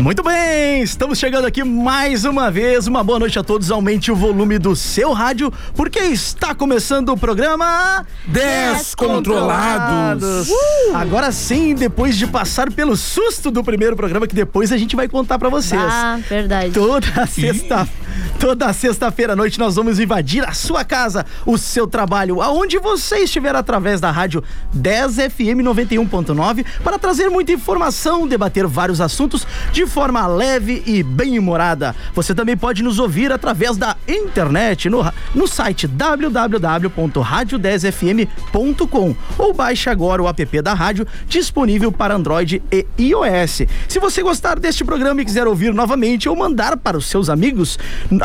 Muito bem, estamos chegando aqui mais uma vez. Uma boa noite a todos. Aumente o volume do seu rádio, porque está começando o programa Descontrolados. Uh! Agora sim, depois de passar pelo susto do primeiro programa, que depois a gente vai contar pra vocês. Ah, verdade. Toda sexta, toda sexta-feira à noite nós vamos invadir a sua casa, o seu trabalho, aonde você estiver através da rádio 10 FM 91.9 para trazer muita informação, debater vários assuntos de forma leve e bem humorada. Você também pode nos ouvir através da internet no, no site www.radio10fm.com ou baixe agora o app da rádio disponível para Android e iOS. Se você gostar deste programa e quiser ouvir novamente ou mandar para os seus amigos,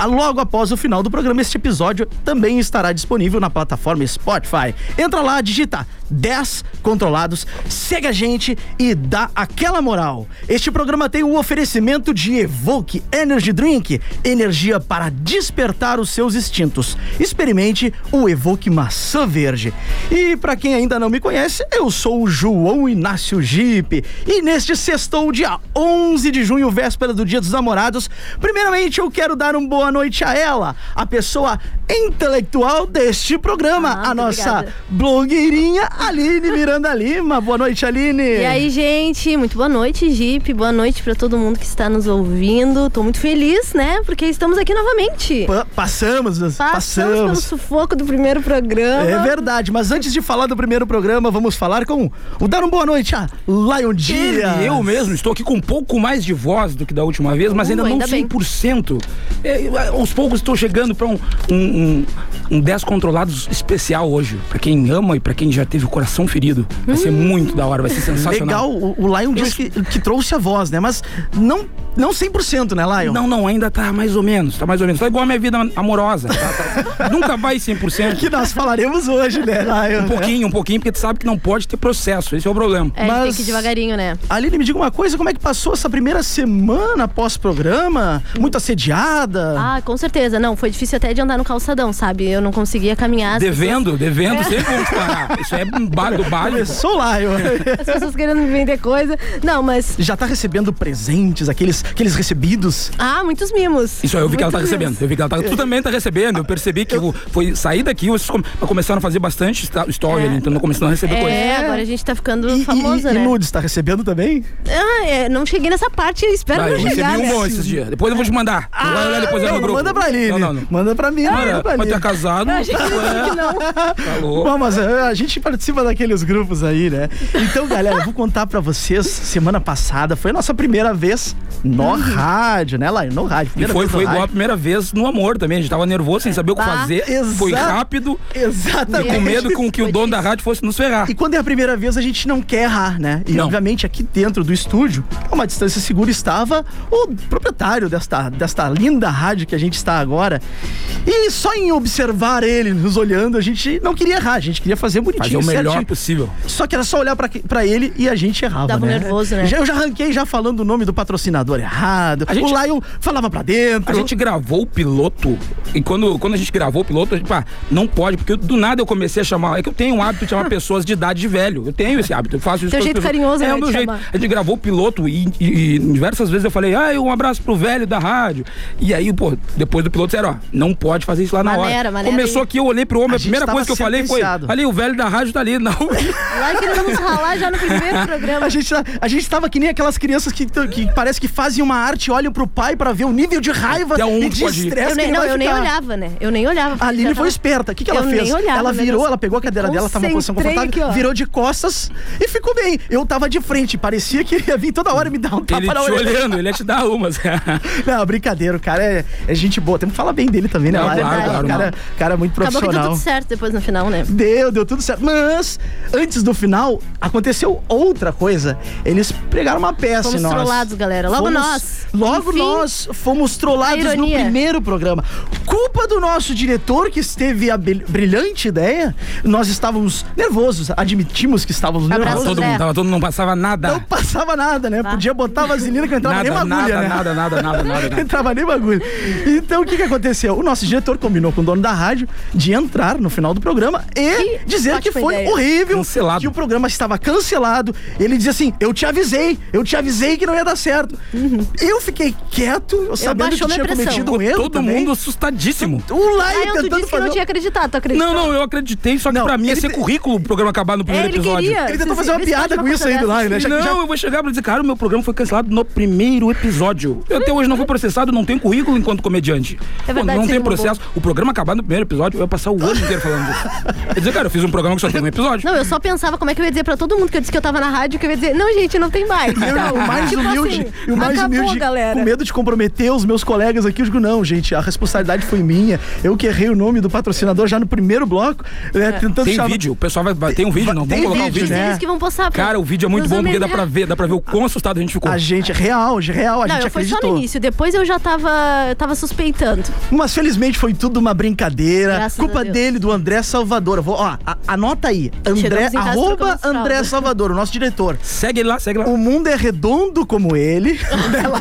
logo após o final do programa, este episódio também estará disponível na plataforma Spotify. Entra lá, digita 10 controlados, segue a gente e dá aquela moral. Este programa tem o oferecimento de Evoque Energy Drink, energia para despertar os seus instintos. Experimente o Evoque Maçã Verde. E para quem ainda não me conhece, eu sou o João Inácio Gipe e neste sextou, dia 11 de junho, véspera do Dia dos Namorados, primeiramente eu quero dar uma boa noite a ela, a pessoa intelectual deste programa, Ah, a nossa obrigada. blogueirinha Aline Miranda Lima. Boa noite, Aline. E aí, gente, muito boa noite, Jeep. Boa noite pra todo mundo que está nos ouvindo. Tô muito feliz, né? Porque estamos aqui novamente. Pa- passamos, Passamos pelo passamos. sufoco do primeiro programa. É verdade, mas antes de falar do primeiro programa, vamos falar com o Dar um boa noite a Lion Dias. eu mesmo, estou aqui com um pouco mais de voz do que da última vez, mas Uh, ainda não ainda bem. 100%. É, aos poucos estou chegando para um, um, um, um 10 controlados especial hoje. Para quem ama e para quem já teve o coração ferido. Vai ser muito da hora, vai ser sensacional. Legal, o, o Lion disse que, que trouxe a voz, né? Mas não, não 100%, né, Lion? Não, não, ainda tá mais ou menos, tá mais ou menos. Tá igual a minha vida amorosa. tá? Tá- nunca vai 100%. Que nós falaremos hoje, né, Lion? Um pouquinho, um pouquinho, porque tu sabe que não pode ter processo. Esse é o problema. É, a gente tem Mas- que ir devagarinho, né? Aline, me diga uma coisa, como é que passou essa primeira semana pós-programa? Muito assediada? Ah, com certeza. Não, foi difícil até de andar no calçadão, sabe? Eu não conseguia caminhar. Devendo, devendo, sempre vamos parar. Isso é do básico. Começou lá, eu. As pessoas querendo me vender coisa. Não, mas. Já tá recebendo presentes, aqueles, aqueles recebidos? Ah, muitos mimos. Isso aí, eu vi que ela tá Muitos recebendo. mimos. Eu vi que ela tá. Tu também tá recebendo. Eu percebi que eu foi sair daqui, vocês come- começaram a fazer bastante sta- story É. ali, então começando a receber coisa. É, agora a gente tá ficando E, famosa, e, né? e nudes, tá recebendo também? Ah, é, não cheguei nessa parte, espero Vai, não eu recebi chegar. um né? bom esses dias. Depois eu vou te mandar. Tu vai olhar depois não, no grupo. manda pra Aline. Não, não, não. Manda pra mim, manda Cara, pra vai Aline. ter casado. Eu achei que não, Ué, que não. Tá louco. Bom, mas eh, a gente participa daqueles grupos aí, né? Então, galera, eu vou contar pra vocês. Semana passada foi a nossa primeira vez no rádio, né, Laio? No rádio. E foi, foi igual a rádio. primeira vez no amor também. A gente tava nervoso, sem saber o que Bah. fazer. Foi Exato. rápido e Exatamente. com medo com que o Foi dono da rádio fosse nos ferrar. E quando é a primeira vez, a gente não quer errar, né? E Não. obviamente aqui dentro do estúdio, a uma distância segura, estava o proprietário desta, desta linda rádio que a gente está agora. E só em observar ele nos olhando, a gente não queria errar, a gente queria fazer Fazer bonitinho, o melhor certinho. possível. Só que era só olhar pra, que- pra ele e a gente errava. Dava né? nervoso, né? Já- eu já arranquei já falando o nome do patrocinador errado. A gente- O Lion falava pra dentro. A gente gravou o piloto e quando, quando a gente gravou o piloto, a gente, pá, não pode, porque eu- do nada eu comecei a chamar. É que eu tenho o hábito de chamar pessoas de idade de velho. Eu tenho esse hábito, eu faço isso. Teu jeito pessoas. carinhoso, É né, o meu jeito. chamar. A gente gravou o piloto e, e- e diversas vezes eu falei, ah, um abraço pro velho da rádio. E aí, pô, depois do piloto disseram, ó, não pode fazer isso lá na Maneira, hora. maneira Começou aí. aqui, eu olhei pro homem, A a, primeira coisa que eu falei foi, ali, o velho da rádio tá ali, não. Lá querendo nos ralar já no primeiro programa. A gente, tá- a gente tava que nem aquelas crianças que, que parece que fazem uma arte, olham pro pai pra ver o nível de raiva Até onde e de estresse Eu que nem, ele não, vai eu nem ficar. olhava, né? Eu nem olhava. A Aline foi esperta. O que, que ela Eu fez? nem olhava ela virou, negócio. ela pegou a cadeira dela, tava numa posição confortável, aqui, virou de costas e ficou bem. Eu tava de frente, parecia que ele ia vir toda hora me dar um tapa Ele na te orelha. olhando, ele ia te dar umas. Não, brincadeira, o cara é, é gente boa. Temos que falar bem dele também, né? Não, claro, né? claro, o cara, cara é muito Acabou que deu profissional. tudo certo depois no final, né? Deu, deu tudo certo. Mas, antes do final, aconteceu outra coisa. Eles pregaram uma peça Fomos em nós. trollados, galera. Logo Fomos- nós. Logo Enfim, nós fomos trollados a no primeiro programa. Culpa do nosso diretor que teve a brilhante ideia. Nós estávamos nervosos, admitimos que estávamos Abraço, nervosos. todo mundo, tava todo mundo, não passava nada. Não passava nada, né? Podia botar vaselina que não entrava nem Nada, agulha, nada, né? nada, nada, nada, nada, Não entrava nem bagulho. Então, o que que aconteceu? O nosso diretor combinou com o dono da rádio de entrar no final do programa e Que dizer que foi ideia. Horrível, Cancelado. que o programa estava cancelado. Ele dizia assim: Eu te avisei, eu te avisei que não ia dar certo. Eu fiquei quieto, eu sabendo que tinha pressão. cometido um erro todo também. mundo assustadíssimo. O Lai Aí tu tentando disse que fazer. não tinha acreditado, tu acreditou? Não, não, eu acreditei, só que Não, pra mim ia ele ser currículo o programa acabar no É, primeiro ele episódio. queria. Ele tentou fazer uma piada com isso do Lai, né? Não, já- eu vou chegar pra dizer, cara, o meu programa foi cancelado no primeiro episódio. Eu até hoje não fui processado, não tenho currículo enquanto comediante. É verdade, Pô, não tem processo. O programa acabar no primeiro episódio, eu ia passar o ano inteiro falando disso. Quer dizer, cara, eu fiz um programa que só teve um episódio. Não, eu só pensava como é que eu ia dizer pra todo mundo que eu disse que eu tava na rádio, que eu ia dizer, não, gente, não tem mais. Não, o mais tipo humilde, assim, e o mais acabou, humilde, galera. com medo de comprometer os meus colegas aqui, eu digo, não, gente, a responsabilidade foi minha. Eu que errei o nome do patrocinador já no primeiro bloco, né, tentando Tem chamar- vídeo, o pessoal vai, tem um vídeo, não, Tem vamos colocar o vídeo, né? Eles que vão postar. pra- Cara, o vídeo é muito nos bom porque dá pra ver, dá pra ver o quão assustado a gente ficou. A gente, real, real, a Não, gente eu fui só acreditou. no início, depois eu já tava, tava suspeitando. Mas felizmente foi tudo uma brincadeira. Graças culpa dele, do André Salvador. Vou, ó, a- anota aí. André, em casa, arroba. André Salvador, o nosso diretor. Segue ele lá, segue lá. O mundo é redondo como ele.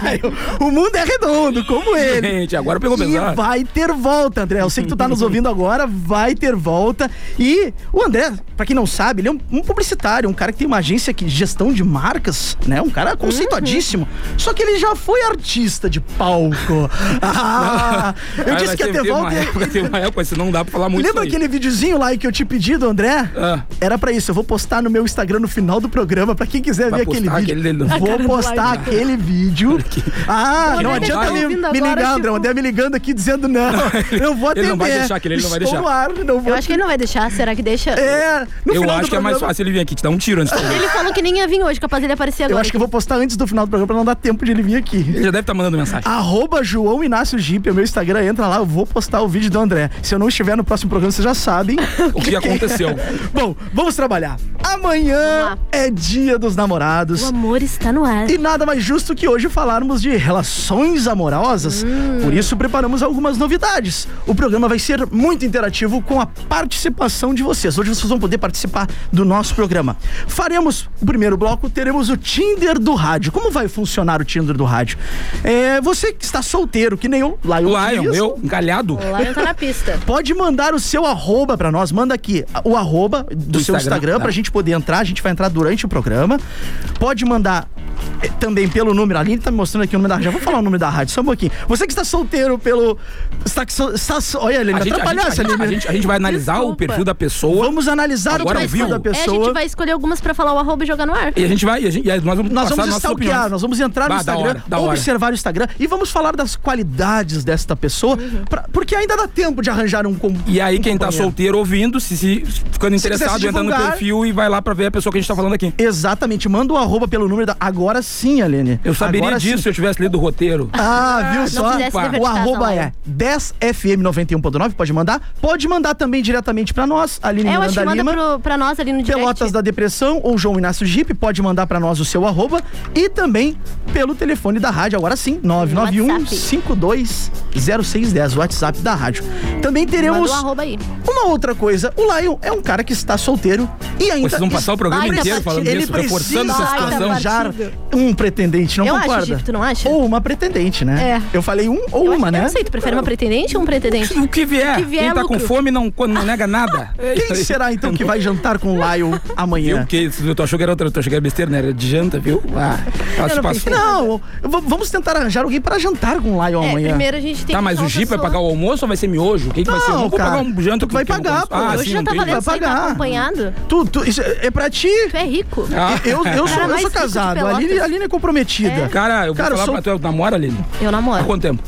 Laio? o mundo é redondo como ele. Gente, agora pegou E pesado. vai ter volta, André. Eu sei que tu tá nos ouvindo agora, vai ter volta. E o André, pra quem não sabe, ele é um, um publicitário, um cara que tem uma agência de gestão de marcas, né? Um cara conceituadíssimo. Só que ele já foi artista de palco. Ah, eu Aí disse vai que ia ter volta. Uma época, teve uma época, senão não dá pra falar muito Lembra isso aí. aquele videozinho lá que eu te pedi do André? Ah. Era pra isso. Eu vou postar no meu Instagram no final do programa pra quem quiser Vai ver aquele vídeo. aquele dele Vou postar aquele vídeo. Ah, O não André adianta tá me, me agora, ligar, André. tipo- O André me ligando aqui dizendo não. Eu vou atender. Ele não vai deixar aquele, ele não vai deixar. ar, não vou Eu acho que ele não vai deixar, será que deixa? É, no Eu final acho do que é mais fácil ele vir aqui, te dar um tiro antes. Ele falou que nem ia vir hoje, capaz ele aparecer agora. Eu acho que eu vou postar antes do final do programa pra não dar tempo de ele vir aqui. Ele já deve estar mandando mensagem. Arroba João Inácio Jeep, é o meu Instagram, entra lá, eu vou postar o vídeo do André. Se eu não estiver no próximo programa, vocês já sabem O que aconteceu. Bom, vamos trabalhar. Amanhã é dia dos namorados. O amor está no ar. E nada mais justo que hoje falarmos de relações amorosas. Por isso preparamos algumas novidades. O programa vai ser muito interativo com a participação de vocês. Hoje vocês vão poder participar do nosso programa. Faremos o primeiro bloco, teremos o Tinder do rádio. Como vai funcionar o Tinder do rádio? É, você que está solteiro, que nem eu, Lion, O Lion, eu, encalhado. O Lion tá na pista. Pode mandar o seu arroba pra nós. Manda aqui o arroba do, seu Instagram, Instagram pra tá. gente poder entrar. A gente vai entrar durante o programa. Pode mandar eh, também pelo número. A Aline tá me mostrando aqui o número da rádio. Já vou falar o número da rádio, só um pouquinho. Você que está solteiro pelo. Está, está, olha, Aline, A gente, a, gente, atrapalhasse, a, gente, a, gente, a gente vai analisar o Desculpa. perfil da pessoa Vamos analisar Agora o perfil vivo. da É, a pessoa. gente vai escolher algumas pra falar o arroba e jogar no ar. e a gente vai, e a gente, e nós vamos Nós vamos stalkear, opiniões. nós vamos entrar no Bah, da Instagram, hora, da hora. observar o Instagram e vamos falar das qualidades desta pessoa, pra- porque ainda dá tempo de arranjar um com E aí, um quem tá companheiro. solteiro ouvindo, se, se ficando Se quiser interessado, entra no perfil e vai lá pra ver a pessoa que a gente tá falando aqui. Exatamente, manda o arroba pelo número da. Agora sim, Aline. Eu saberia Agora disso sim. se eu tivesse lido o roteiro. Ah, viu só? O arroba é 10fm91.9, pode mandar. Pode mandar também diretamente pra nós, Aline É, eu acho que Miranda manda Lima. pro, pra nós ali no direct. Pelotas da Depressão ou João Inácio Jeep, pode mandar pra nós o seu arroba e também pelo telefone da rádio, agora sim, 991 WhatsApp. 520610, o WhatsApp da rádio. Também teremos Manda o arroba aí. uma outra coisa, o Lion é um cara que está solteiro e ainda Vocês vão passar o programa inteiro falando ele disso, reforçando essa situação. arranjar partido. um pretendente, não Eu acho, concorda? Tu não acha? Ou uma pretendente, né? É. Eu falei um ou Eu acho- uma, eu né? não sei, tu prefere uma pretendente ou um pretendente? O que vier. O que vier Quem é tá com lucro. fome não, não nega nada. Quem será então que vai jantar com o Lion Viu? amanhã? Que tu achou que era outra, tu achou que era besteira, né? Era de janta, viu? Ah, ela se não. Não, vamos tentar arranjar alguém para jantar com o Lion É, amanhã. primeiro a gente tem Tá, mas o Jeep vai pagar o almoço ou vai ser miojo? O que, que vai ser? Eu Não, vou pagar um janta tu vai eu pagar, pô. Ah, Hoje sim, já tá valendo tá pagar. Acompanhado. Tu, tu, isso é é pra ti. Tu é rico. Ah, Eu, eu sou, Cara eu sou casado, a Aline, a Aline é comprometida. É. Cara, eu vou Cara, eu falar sou- pra tu, namora, Aline? Eu Há namoro. quanto tempo?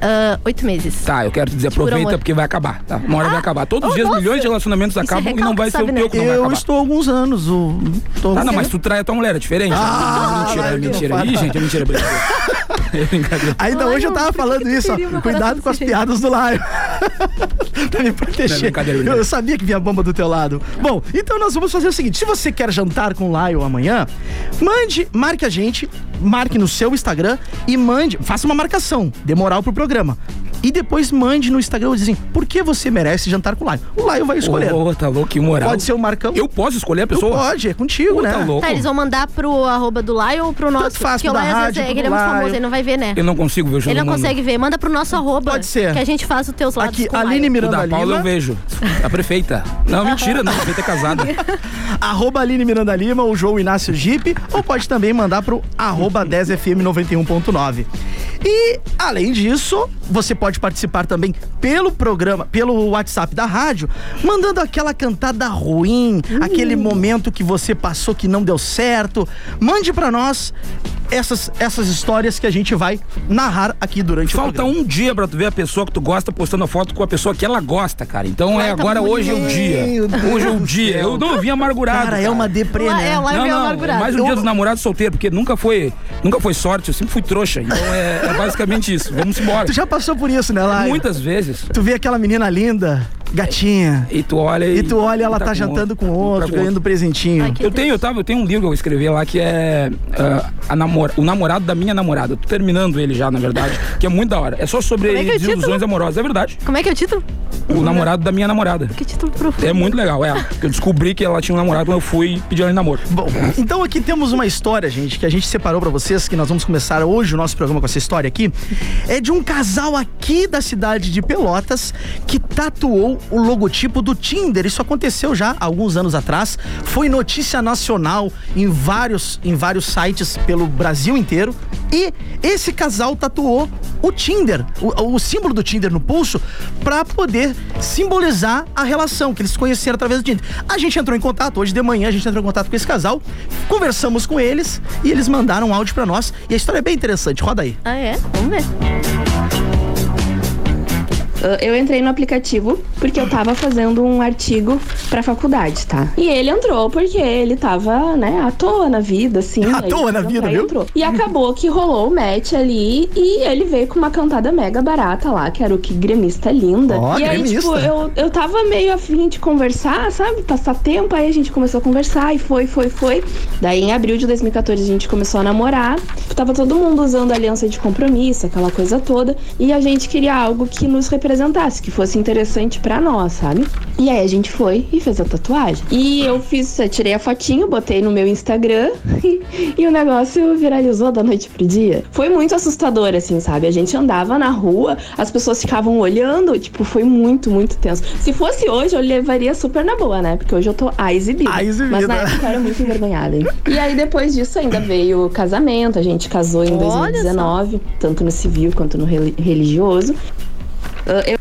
Ah, oito meses. Tá, eu quero te dizer, aproveita porque vai acabar, tá? Uma hora vai acabar. Todos os oh, dias nossa. milhões de relacionamentos Isso é acabam e não vai ser o né? teu que não vai Eu acabar. estou há alguns anos. O, tô Tá, não, mas tu trai a tua mulher, é diferente. Ah, mentira, vai, é mentira. não Ih, gente, é mentira. é brincadeira. É. Ainda Lion, hoje eu tava falando isso, ó. Cuidado com as desse piadas do Lion. pra me Não, é proteger. brincadeira, eu brincadeira. sabia que vinha bomba do teu lado. Bom, então nós vamos fazer o seguinte: se você quer jantar com o Lion amanhã, mande, marque a gente, marque no seu Instagram e mande, faça uma marcação, dê moral pro programa. E depois mande no Instagram dizem por que você merece jantar com o Lion. O Lion vai escolher. Ô, tá louco, que moral. Pode ser o Marcão. Eu posso escolher a Tu pessoa? pode, é contigo, Pô, né? tá louco. Tá, eles vão mandar pro arroba do Lion ou pro nosso? faz, Porque o Lion rádio, é, ele é muito Lion. famoso, ele não vai ver, né? Eu não consigo ver o jogo Ele não consegue ver. Manda pro nosso arroba. Pode ser. Que a gente faz os teus lados Aqui, com o Aline Lion. O Miranda da Paula Lima. eu vejo. A prefeita. Não, mentira, não. A prefeita é casada. arroba Aline Miranda Lima, o João Inácio Jeep, ou pode também mandar pro arroba 10fm 91.9. E, além disso, você pode participar também pelo programa, pelo WhatsApp da rádio, mandando aquela cantada ruim, aquele momento que você passou que não deu certo. Mande pra nós essas, essas histórias que a gente vai narrar aqui durante o Falta programa. um dia pra tu ver a pessoa que tu gosta postando a foto com a pessoa que ela gosta, cara. Então é tá agora, muito hoje é o dia. Hoje é o dia. Eu não vim amargurado. Cara, é uma deprê, né? é, lá- Não, veio não, amargurado. mais um Eu- dia dos namorados solteiros, porque nunca foi, nunca foi sorte, eu sempre fui trouxa. Então é, é basicamente isso. Vamos embora. Tu já passou por isso, né, Lai? Muitas vezes. Tu vê aquela menina linda, gatinha, E tu olha e. e tu olha ela tá, com jantando com tá outro, com ganhando presentinho. Ai, Eu tenho, eu, tava, eu tenho um livro que eu escrevi lá que é ah, a namora, O Namorado da Minha Namorada. Tô terminando ele já, na verdade, que é muito da hora. É só sobre é é desilusões título? amorosas, é verdade. Como é que é o título? O Namorado da Minha Namorada. Que título profundo. É muito legal, é. Porque Eu descobri que ela tinha um namorado quando eu fui pedir ela em namoro. Bom, então aqui temos uma história, gente, que a gente separou pra vocês, que nós vamos começar hoje o nosso programa com essa história aqui. É de um casal aqui da cidade de Pelotas que tatuou o logotipo do Tinder. Isso aconteceu já há alguns anos atrás. Foi notícia nacional em vários, em vários sites pelo Brasil inteiro. E esse casal tatuou o Tinder, o, o símbolo do Tinder no pulso, pra poder simbolizar a relação que eles se conheceram através do Tinder. A gente entrou em contato, hoje de manhã a gente entrou em contato com esse casal, conversamos com eles e eles mandaram um áudio pra nós. E a história é bem interessante, roda aí. Ah, é? Vamos ver. Uh, Eu entrei no aplicativo porque eu tava fazendo um artigo pra faculdade, tá? E ele entrou porque ele tava, né, à toa na vida, assim. À toa na vida, viu? entrou. E acabou que rolou o match ali e ele veio com uma cantada mega barata lá, que era o que gremista linda. Ó, e aí, gremista. tipo, eu, eu tava meio afim de conversar, sabe? Passar tempo, aí a gente começou a conversar e foi, foi, foi. Daí em abril de 2014 a gente começou a namorar. Tava todo mundo usando aliança de compromisso, aquela coisa toda. E a gente queria algo que nos representasse, que fosse interessante pra nós, sabe? E aí a gente foi e fez a tatuagem. E eu fiz, eu tirei a fotinho, botei no meu Instagram e, o negócio viralizou da noite pro dia. Foi muito assustador, assim, sabe? A gente andava na rua, as pessoas ficavam olhando, tipo, foi muito, muito tenso. Se fosse hoje, eu levaria super na boa, né? Porque hoje eu tô a exibida. A exibida. Mas na época eu era muito envergonhada. hein? E aí depois disso ainda veio o casamento, a gente casou em Olha 2019, tanto no civil quanto no reli- religioso. Ah, eu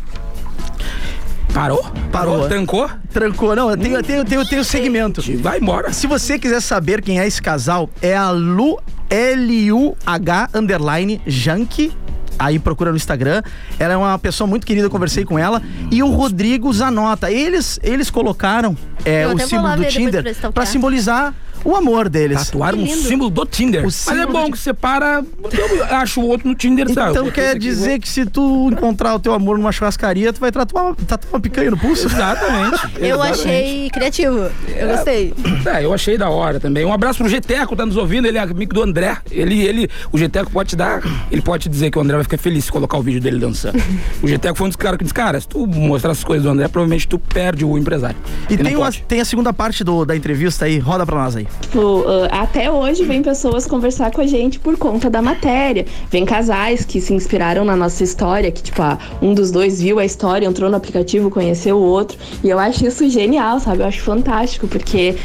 Parou? Parou. Trancou? Trancou, não, eu tenho, eu tenho, eu tenho, eu tenho segmento. Vai embora. Se você quiser saber quem é esse casal, é a Lu L-U-H underline Jank. Aí procura no Instagram. Ela é uma pessoa muito querida, eu conversei com ela. E o Rodrigo Zanota. Eles, eles colocaram é, o símbolo do Tinder pra stalkear. pra simbolizar o amor deles. Tatuaram um símbolo do Tinder. O Mas é símbolo bom que separa. Eu acho o outro no Tinder, sabe? Então quer penso que dizer que se tu encontrar o teu amor numa churrascaria, tu vai tatuar, tatuar uma picanha no pulso? Exatamente. Eu exatamente. achei criativo. Eu gostei. É, eu achei da hora também. Um abraço pro Geteco, tá nos ouvindo, ele é amigo do André. Ele, ele, o Geteco pode te dar, ele pode te dizer que o André vai ficar feliz se colocar o vídeo dele dançando. o Geteco foi um dos caras que disse, cara, se tu mostrar essas coisas do André, provavelmente tu perde o empresário. E tem, uma, tem a segunda parte do, da entrevista aí, roda pra nós aí. Tipo, ah, até hoje vem pessoas conversar com a gente por conta da matéria. Vem casais que se inspiraram na nossa história, que, tipo, ah, um dos dois viu a história, entrou no aplicativo, conheceu o outro. E eu acho isso genial, sabe? Eu acho fantástico, porque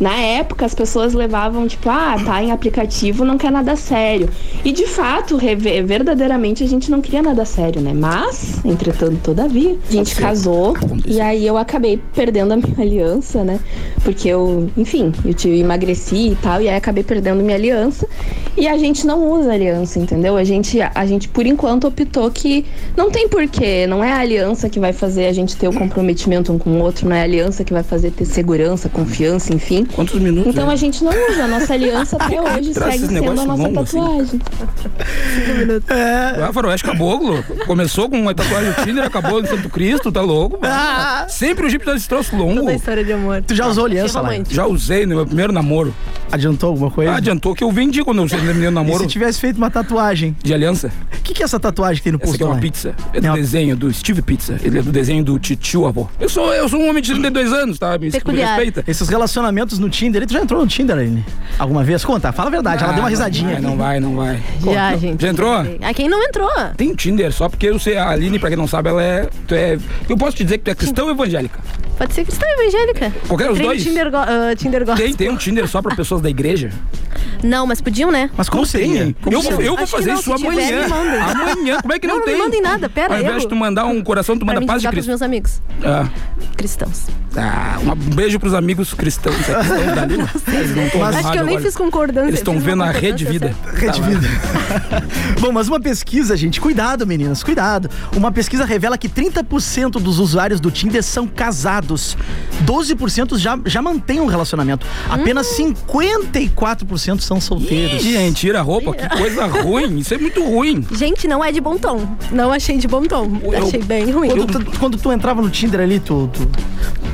na época as pessoas levavam, tipo, ah, tá em aplicativo, não quer nada sério. E de fato, verdadeiramente, a gente não queria nada sério, né? Mas, entretanto, todavia, a gente casou e aí eu acabei perdendo a minha aliança, né? Porque eu, enfim, eu tive, emagreci e tal, e aí acabei perdendo minha aliança. E a gente não usa aliança, entendeu? A gente, a gente por enquanto, optou que não tem porquê, não é a aliança que vai fazer a gente ter o comprometimento um com o outro, não é a aliança que vai fazer ter segurança, confiança, enfim. Quantos minutos? Então né? a gente não usa, a nossa aliança até hoje Traz segue esses sendo a negócios nossa longos, assim. tatuagem. Ah, faroeste caboclo. Começou com uma tatuagem do Tinder, acabou no Santo Cristo, tá louco? mano. Ah. Sempre o Jeep dá esse troço longo. Toda a história de amor. Tu já usou aliança lá? Já usei no meu primeiro namoro. Adiantou alguma coisa? Ah, adiantou que eu vendi quando eu terminei o E namoro se tivesse feito uma tatuagem? de aliança. O que, que é essa tatuagem que tem no Essa aqui é uma pizza. É do Não. desenho do Steve Pizza. Ele é do desenho do titio avô. Eu sou, eu sou um homem de 32 anos, tá? Me, me Peculiar. respeita. Esses relacionamentos no Tinder, tu já entrou no Tinder, Aline? Alguma vez? Conta, fala a verdade, ela Ah, deu uma não risadinha. vai, Não vai, não vai. Já, gente. Já entrou? Ah, quem não entrou? Tem Tinder só porque eu sei, a Aline, pra quem não sabe, ela é. Tu é eu posso te dizer que tu é cristão ou evangélica? Pode ser cristã evangélica. Qualquer dos Entrei no dois? Tinder, go ah, Tinder gospel. Tem, tem um Tinder só pra pessoas da igreja? Não, mas podiam, né? Mas como Não seria? tem. Como Eu, eu vou fazer não, isso se tiver, amanhã. Amanhã, como é que não, Não, não tem? me mandem nada, pera, Ao invés eu- de tu mandar um coração, tu manda me paz de Cristo. meus amigos Ah, cristãos. ah, um beijo pros amigos cristãos. é cristãos da Aline. Eles não tão Acho que eu nem agora. fiz concordância. Eles estão vendo a rede vida. Rede Tá lá. Vida. Bom, mas uma pesquisa, gente, cuidado, meninas, cuidado. Uma pesquisa revela que 30% dos usuários do Tinder são casados. 12% já, já mantêm um relacionamento. Apenas 54% são solteiros. Ih, gente, tira a roupa, que coisa ruim. Isso é muito ruim. Gente, não é de bom tom. Não achei de bom tom. Eu- achei bem ruim. Quando tu, quando tu entrava no Tinder ali, tu, tu,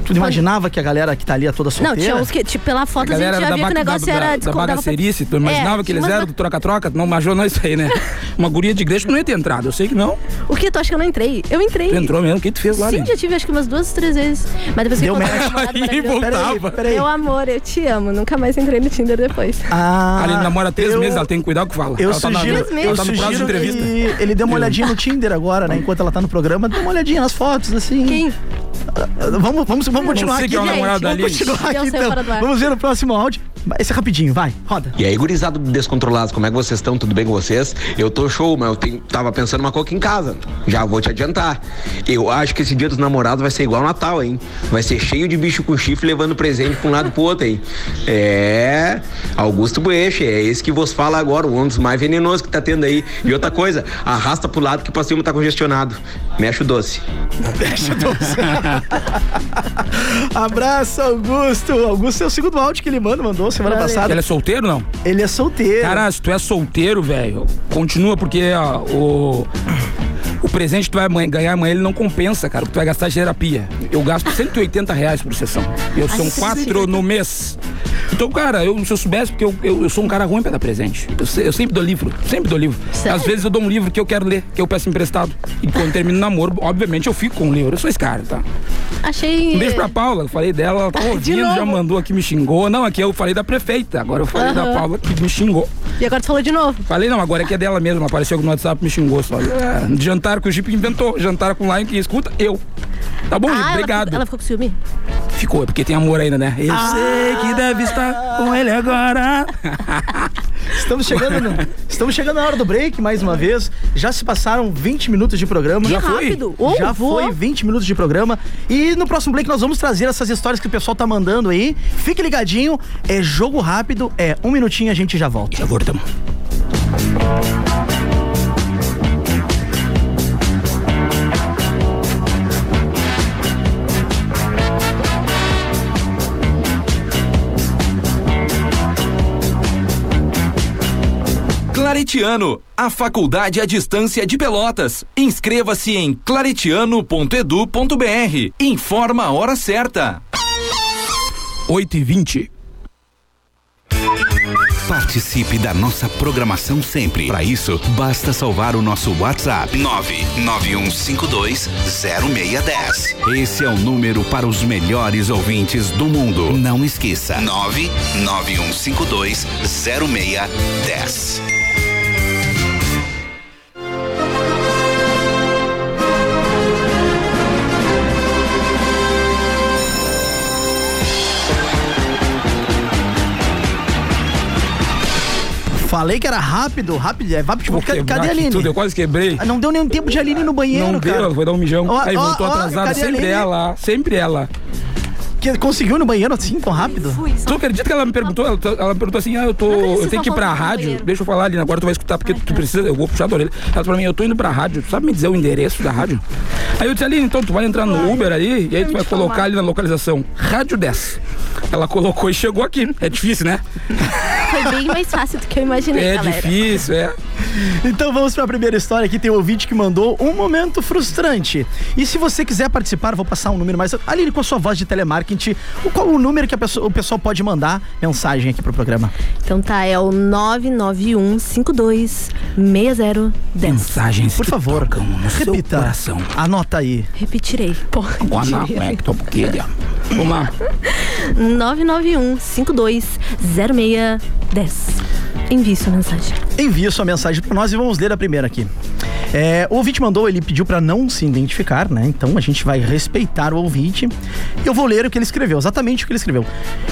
tu imaginava que a galera que tá ali é toda Não, solteira? tinha uns que, tipo, pela A foto a, gente galera já da, via que o negócio da, era da, da descontava pra- bagacerice, tu imaginava É, que eles eram do troca-troca, não imaginou isso aí, né? Uma guria de igreja tu não ia ter entrado, eu sei que não. O que? Tu acha que eu não entrei? Eu entrei. Tu entrou mesmo, o que tu fez lá, Sim, já tive acho que umas duas, três vezes. Mas depois que Deu match. namorado Aí maravilhoso- voltava. Peraí. Meu amor, eu te amo. Nunca mais entrei no Tinder depois. Ah, A Aline namora três eu- meses, ela tem que cuidar o que fala. Eu ela tá na- sugiro, eu ela tá no prazo de sugiro entrevista. que ele dê uma olhadinha no Tinder agora, né? Enquanto ela tá no programa, dê uma olhadinha nas fotos, assim. Quem? Vamos, vamos, vamos continuar sei aqui. que é o gente. namorado da Vamos Aline. continuar aqui, então. fora do ar. Vamos ver no próximo áudio. Esse é rapidinho, vai, roda. E aí, gurizado descontrolados, como é que vocês estão? Tudo bem com vocês? Eu tô show, mas eu tenho- tava pensando uma aqui em casa. Já vou te adiantar. Eu acho que esse dia dos namorados vai ser igual Natal, hein? Vai ser cheio de bicho com chifre levando presente pra um lado pro outro, hein? É. Augusto Boeche, é esse que vos fala agora, um dos mais venenosos que tá tendo aí. E outra coisa, arrasta pro lado que o cima tá congestionado. Mexe o doce. Abraço, Augusto. Augusto é o segundo áudio que ele manda, mandou semana Valeu. passada. Ele é solteiro ou não? Ele é solteiro. Cara, se tu é solteiro, velho, continua porque ó, o. O presente que tu vai ganhar amanhã ele não compensa, cara, porque tu vai gastar de terapia. Eu gasto 180 reais por sessão. Eu são Ai, quatro no mês. Então, cara, eu, se eu soubesse, porque eu, eu, eu sou um cara ruim pra dar presente. Eu, eu sempre dou livro, sempre dou livro. Sério? Às vezes eu dou um livro que eu quero ler, que eu peço emprestado. E quando termino o namoro, obviamente eu fico com o livro. Eu sou esse cara, tá? Achei. Um beijo pra Paula, eu falei dela, ela tá ouvindo, já mandou aqui, me xingou. Não, aqui eu falei da prefeita, agora eu falei da Aham. Paula que me xingou. E agora tu falou de novo. Falei, não, agora é que é dela mesmo. Apareceu no WhatsApp me xingou só. É, jantar que o Jeep inventou. Jantar com Lion que escuta, eu. Tá bom, Jeep? ah, ela Obrigado. ficou, ela ficou com ciúme? Ficou, é porque tem amor ainda, né? Eu Ah. sei que deve estar com ele agora. Estamos chegando, no- estamos chegando na hora do break, mais uma vez. Já se passaram 20 minutos de programa. Já foi? Rápido. Oh, Já foi 20 minutos de programa. E no próximo break nós vamos trazer essas histórias que o pessoal tá mandando aí. Fique ligadinho, é jogo rápido, é um minutinho a gente já volta. Já voltamos. Claretiano, a faculdade à distância de Pelotas. Inscreva-se em claretiano.edu.br. Informa a hora certa. 8 e 20 Participe da nossa programação sempre. Para isso, basta salvar o nosso WhatsApp 991520610. Esse é o número para os melhores ouvintes do mundo. Não esqueça. 991520610. Falei que era rápido, rápido. É rápido. Vou Cadê, quebrar cadê a Aline? tudo, eu quase quebrei. Ah, Não deu nenhum tempo de Aline no banheiro, Não cara. deu, foi dar um mijão. Ó, Aí ó, voltou ó, atrasada, sempre ela, sempre ela. Que conseguiu ir no banheiro assim, tão rápido? Tu acredita que ela me perguntou? Ela, ela me perguntou assim: ah, eu tô. Eu tenho que ir só pra rádio. Deixa eu falar ali, agora tu vai escutar, porque tu precisa, eu vou puxar da orelha. Ela falou pra mim, eu tô indo pra rádio, tu sabe me dizer o endereço da rádio? Aí eu disse, Aline, então tu vai entrar no Uber aí, e aí tu vai colocar ali na localização, Rádio 10. Ela colocou e chegou aqui. É difícil, né? Foi bem mais fácil do que eu imaginei, É galera. difícil, é. Então vamos para a primeira história aqui. Tem um ouvinte que mandou um momento frustrante. E se você quiser participar, vou passar um número mais. Aline, com a sua voz de telemarketing, o- qual o número que a pessoa- o pessoal pode mandar mensagem aqui pro programa? Então tá, é o 991526010. Mensagens Por favor, tocam no seu repita. coração. Anota aí. Repetirei. Tô boquilha. Vamos lá. 991520610. Envie sua mensagem. Envie sua mensagem para nós e vamos ler a primeira aqui. É, o ouvinte mandou, ele pediu para não se identificar, né? Então a gente vai respeitar o ouvinte. Eu vou ler o que ele escreveu, exatamente o que ele escreveu.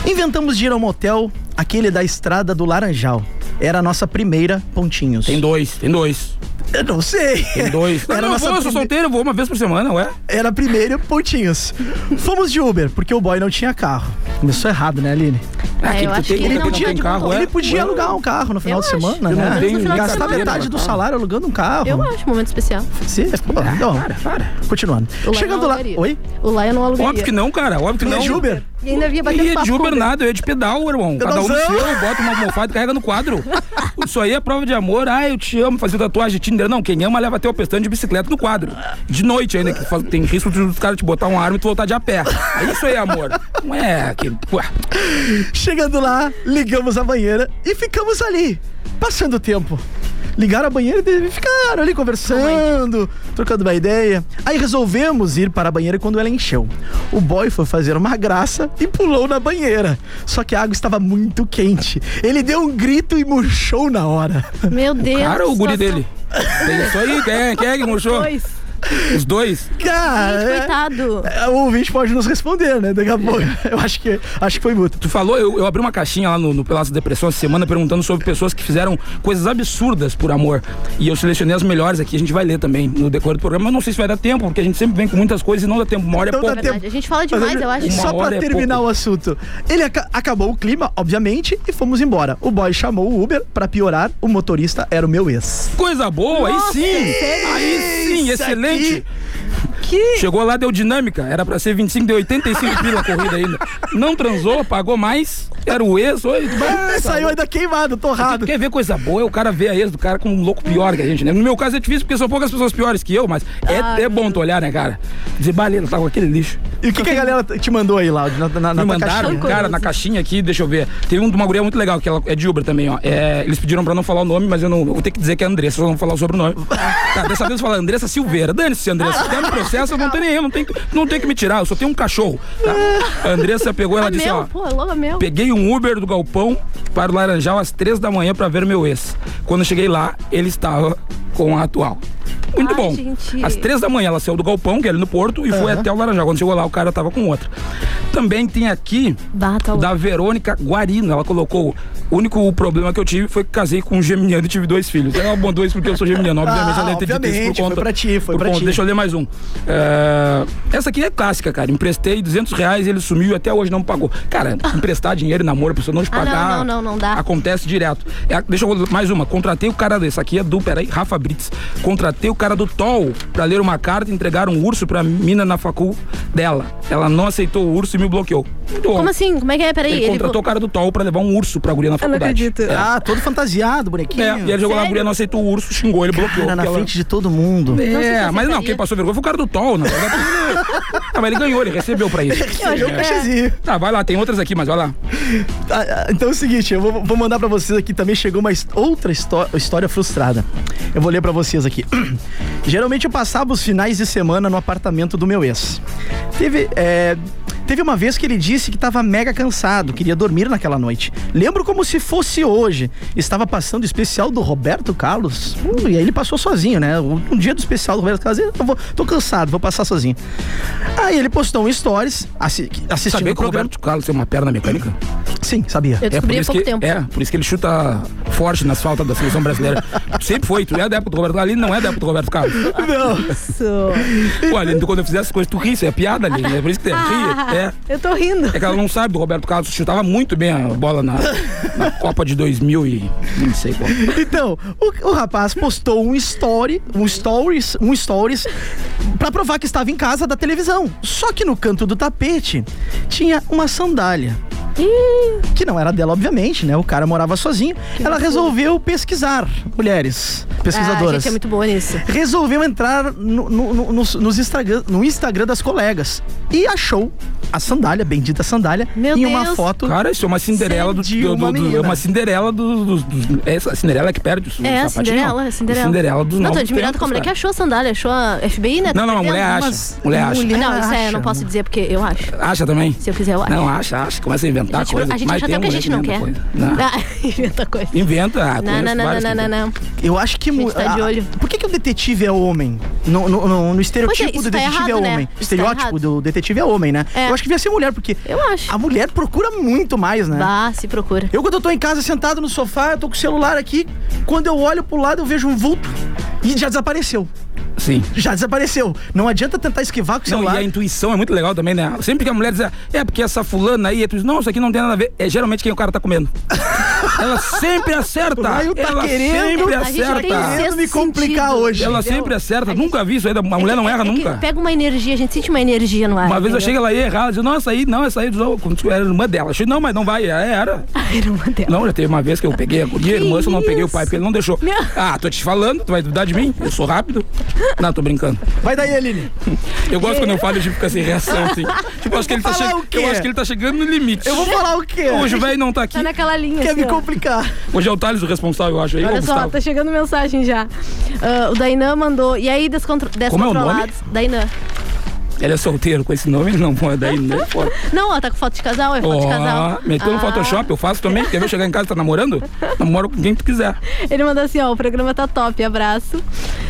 Inventamos de ir ao motel, aquele da estrada do Laranjal. Era a nossa primeira pontinhos. Tem dois, tem dois. Eu não sei. Tem dois. Era não, eu nossa vou, eu sou prime- solteiro, eu vou uma vez por semana, ué. Era primeiro pontinhos. Fomos de Uber, porque o boy não tinha carro. Começou errado, né, Aline? Ah, eu acho tem- que ele não podia um de carro, é? Ele podia alugar um carro no final Eu de semana, né? de Gastar semana. metade do salário alugando um carro. Eu acho um momento especial. Sim, pô, então, Para, para. continuando. Chegando lá. Oi? O Lion não alugaria. Óbvio que não, cara. Óbvio que não. é de Uber? E ainda via Eu bater ia papo de Uber nada, eu ia de pedal, irmão. Cada um no seu, bota uma almofada e carrega no quadro. Isso aí é prova de amor. Ah, eu te amo, fazer tatuagem Tinder. Não, quem ama leva até o pestão de bicicleta no quadro. De noite ainda, que faz- tem risco de os caras te botar uma arma e tu voltar de a pé. É isso aí, amor. Não é que. Ué, Chegando lá, ligamos a banheira e ficamos ali, passando o tempo. Ligaram a banheira e ficaram ali conversando, trocando uma ideia. Aí resolvemos ir para a banheira quando ela encheu. O boy foi fazer uma graça e pulou na banheira. Só que a água estava muito quente. Ele deu um grito e murchou na hora. Meu Deus. cara ou o guri dele? Tem isso aí, quem é, quem é que murchou? Dois. Os dois? Cara, Gente, é- coitado. é, o ouvinte pode nos responder, né? Daqui a pouco. Eu acho que, acho que foi muito. Tu falou, eu, eu abri uma caixinha lá no, no Pelas Depressão essa semana perguntando sobre pessoas que fizeram coisas absurdas por amor. E eu selecionei as melhores aqui, a gente vai ler também no decorrer do programa. Mas não sei se vai dar tempo, porque a gente sempre vem com muitas coisas e não dá tempo. Uma hora é Não dá pouco. É verdade. A gente fala demais, eu acho. Uma Só hora pra é terminar pouco. o assunto. Ele aca- acabou o clima, obviamente, e fomos embora. O boy chamou o Uber pra piorar, o motorista era o meu ex. Coisa boa, aí sim! Aí sim, excelente! Que Chegou lá, deu dinâmica. Era pra ser 25, deu 85 pila a corrida ainda. Não transou, pagou mais. Era o ex. Oi, Ah, saiu ainda queimado, torrado. Quer ver coisa boa? É o cara ver a ex do cara com um louco pior que a gente, né? No meu caso é difícil porque são poucas pessoas piores que eu, mas é, é bom tu olhar, né, cara? Dizer, balena, tá com aquele lixo. E o que, que a galera te mandou aí, Laudio, na, na, na Me mandaram, caixinha? cara, na caixinha aqui, deixa eu ver. Teve um de uma guria muito legal, que ela é de Uber também, ó. É, eles pediram pra não falar o nome, mas eu não eu vou ter que dizer que é Andressa, só não falar o sobrenome. Cara, dessa vez eu falo Andressa Silveira. Dane-se, Andressa. Se der no processo, eu não tenho nem eu, não tem, não tem que me tirar, eu só tenho um cachorro. Tá? A Andressa pegou, ela É disse, meu, ó. pô, é é meu. Peguei um Uber do Galpão para o Laranjal às três da manhã para ver meu ex. Quando eu cheguei lá, ele estava com a atual. Muito Ai, bom. gente. Às três da manhã ela saiu do Galpão, que é ali no Porto, e foi até o Laranjal. Quando chegou lá, o cara tava com outra. Também tem aqui Bata da Verônica Guarino. Ela colocou. O único problema que eu tive foi que casei com um geminiano e tive dois filhos. Ela mandou isso porque eu sou geminiano. Obviamente, Ah, ela deve ter dito isso obviamente, por conta. foi pra ti, foi por pra conta- ti. Deixa eu ler mais um. É, Essa aqui é clássica, cara. Emprestei 200 reais, ele sumiu e até hoje não me pagou. Cara, emprestar dinheiro em namoro, a pessoa não te Ah, não, pagar. não, não, não dá. Acontece direto. É, deixa eu mais uma. Contratei o cara desse aqui é do, peraí, Rafa Brits. Contratei o cara do TOL pra ler uma carta e entregar um urso pra mina na facul dela. Ela não aceitou o urso e me bloqueou. Muito. Como assim? Como é que é? Peraí. Ele contratou o cara do TOL pra levar um urso pra guria na Eu não faculdade. acredito. É. Ah, todo fantasiado, bonequinho. É, e ele jogou lá, a Sério? guria não aceitou o urso, xingou, ele bloqueou. Cara, na porque ela- frente de todo mundo. É, Não se mas não, quem passou vergonha foi o cara do TOL, né? ah, mas ele ganhou, ele recebeu pra isso. Cachezinho. Tá, vai lá, tem outras aqui, mas vai lá. Ah, ah, Então é o seguinte, eu vou, vou mandar pra vocês aqui também chegou uma outra histó- história frustrada. Eu vou ler pra vocês aqui. Geralmente eu passava os finais de semana no apartamento do meu ex. Teve, é, teve uma vez que ele disse que estava mega cansado, queria dormir naquela noite. Lembro como se fosse hoje. Estava passando o especial do Roberto Carlos. Uh, e aí ele passou sozinho, né? Um dia do especial do Roberto Carlos, eu vou, tô cansado, vou passar sozinho. Aí ele postou um stories, assi assistindo Sabia o que o programa. Roberto Carlos tem uma perna mecânica? Sim, sabia. Eu descobri por há pouco que, tempo. É, por isso que ele chuta forte nas faltas da seleção brasileira. Sempre foi, tu é época do Roberto Carlos, ali não é época do Roberto Carlos. Pô, Aline, tu, quando eu fizesse coisas, tu ri, isso é piada, Aline, é por isso que tu ri. É. Eu tô rindo. É que ela não sabe do Roberto Carlos, chutava muito bem a bola na, na Copa de 2000 e não sei qual. Então, o, o rapaz postou um story, um stories, um stories pra provar que estava em casa da televisão. Só que no canto do tapete tinha uma sandália. Que não era dela, obviamente, né? O cara morava sozinho. Ela resolveu pesquisar, mulheres Ah, a pesquisadoras. gente é muito boa nisso. Resolveu entrar no, no, no- nos, nos Instagram, no Instagram das colegas e achou a sandália, bendita sandália, Meu em uma Deus. foto. Cara, isso é uma Cinderela do, do, uma do- do-. É uma Cinderela dos. dos- é essa Cinderela que perde os É, a? Cinderela, é Cinderela. Cinderela dos Não, tô novos admirado tempos, com a mulher que achou a sandália, achou a FBI, né? Não, não, a mulher acha. Mulher acha. mulher- Não, isso é, eu não posso dizer porque eu acho. Acha também? Se eu quiser, eu acho. Não, acha, acha. Começa a inventar a gente, coisa. a gente acha tem até o que a gente não quer. inventa coisa. Não. Ah, inventa coisa. Inventa. ah, Não, não, não, não, não, não. Eu acho que. A gente tá de ah, olho. Por que, que o detetive é homem? No, no, no- no estereotipo Pois é, do tá detetive errado, é né? homem. Isso tá Estereótipo do detetive é homem, né? É. Eu acho que devia ser mulher, porque Eu acho. a mulher procura muito mais, né? Bah, se procura. Eu, quando eu tô em casa sentado no sofá, eu tô com o celular aqui. Quando eu olho pro lado, eu vejo um vulto e já desapareceu. Sim. Já desapareceu. Não adianta tentar esquivar com o Não, celular. e a intuição é muito legal também, né? Sempre que a mulher diz, é porque essa fulana aí, tu diz, não, isso aqui não tem nada a ver. É geralmente quem o cara tá comendo. Ela sempre acerta. Tá Ela querendo- sempre A gente tem acerta. Querendo me complicar sentido. hoje. Ela Entendeu? sempre acerta. A gente- Nunca vi isso aí. A mulher não erra É que nunca. Pega uma energia, a gente sente uma energia no ar. Uma vez eu entendeu? chego, ela ia errar, ela disse, não, essa aí, não, essa aí, não, quando tu era irmã dela. Eu achei, não, mas não vai, é, era. Era uma delas. Não, já teve uma vez que eu peguei a guria, a irmã, eu não peguei o pai, porque ele não deixou. Meu- Ah, tô te falando, tu vai duvidar de mim? Eu sou rápido. Não, tô brincando. Vai daí, Aline. Eu gosto quando eu falo, gente fica sem reação, assim. Tipo, eu acho que ele tá falar che- o quê? Eu acho que ele tá chegando no limite. Eu vou falar o quê? Hoje o velho não tá aqui. Tá naquela linha. Quer assim, me ó. complicar. Hoje é o Thales o responsável, eu acho. Aí, Olha só, Gustavo. tá chegando mensagem já. Ah, o Dainan mandou. E aí, descontro... Como é o nome? descontrolados? Dainan. Ele é solteiro com esse nome, ele não pode daí, nem fora. Não, ó, tá com foto de casal, é foto de casal. Meteu no Ah. Photoshop, eu faço também. Quer ver chegar em casa, tá namorando? Namoro com quem tu quiser. Ele mandou assim, ó, o programa tá top, abraço.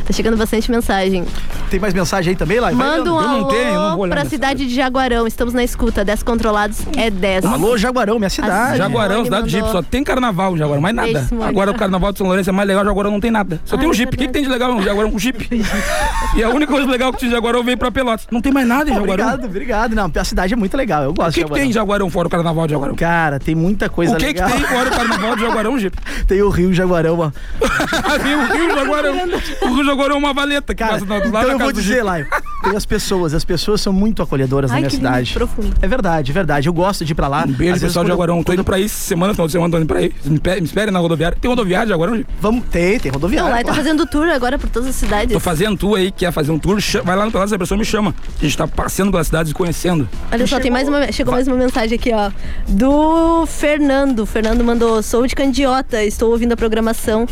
Tá chegando bastante mensagem. Tem mais mensagem aí também, lá? Manda um alô tenho, não pra cidade de Jaguarão. Estamos na escuta. 10 controlados é 10. Alô, Jaguarão, minha cidade. Jaguarão, Simone cidade de. Jeep, só tem carnaval em Jaguarão, mais nada. Beijo. Agora o carnaval de São Lourenço é mais legal, Jaguarão não tem nada. Só Ah, tem um é Jeep. O que, que tem de legal em Jaguarão com Jeep? e a única coisa legal que tinha em Jaguarão veio pra Pelotas. Não tem mais nada em Pô, Jaguarão. obrigado, obrigado. Não, a cidade é muito legal. Eu gosto O que, de que tem em Jaguarão. Fora o carnaval de Jaguarão? Cara, tem muita coisa O que, que legal. tem fora o carnaval de Jaguarão, Jeep? Tem o Rio Jaguarão, ó. tem o Rio Jaguarão. O Rio Jaguarão é uma valeta que Cara, passa do lado então eu vou dizer. Laio. Tem as pessoas, as pessoas são muito acolhedoras na Ai, minha que cidade. profundo. É verdade, é verdade. Eu gosto de ir pra lá. Um beijo, pessoal de Jaguarão. Tô indo pra aí semana, final de semana, tô indo pra aí. Me pe- me espere na rodoviária. Tem rodoviária de Jaguarão, Jeep? Vamos, tem, tem Não, rodoviária. lá ele tá fazendo tour agora por todas as cidades. Tô fazendo tu aí, quer fazer um tour, vai lá no Palácio da Pessoa me chama. A gente tá passeando pelas cidades e conhecendo. Olha só, tem mais uma, chegou mais uma mensagem aqui, ó. Do Fernando. O Fernando mandou: Sou de Candiota, estou ouvindo a programação.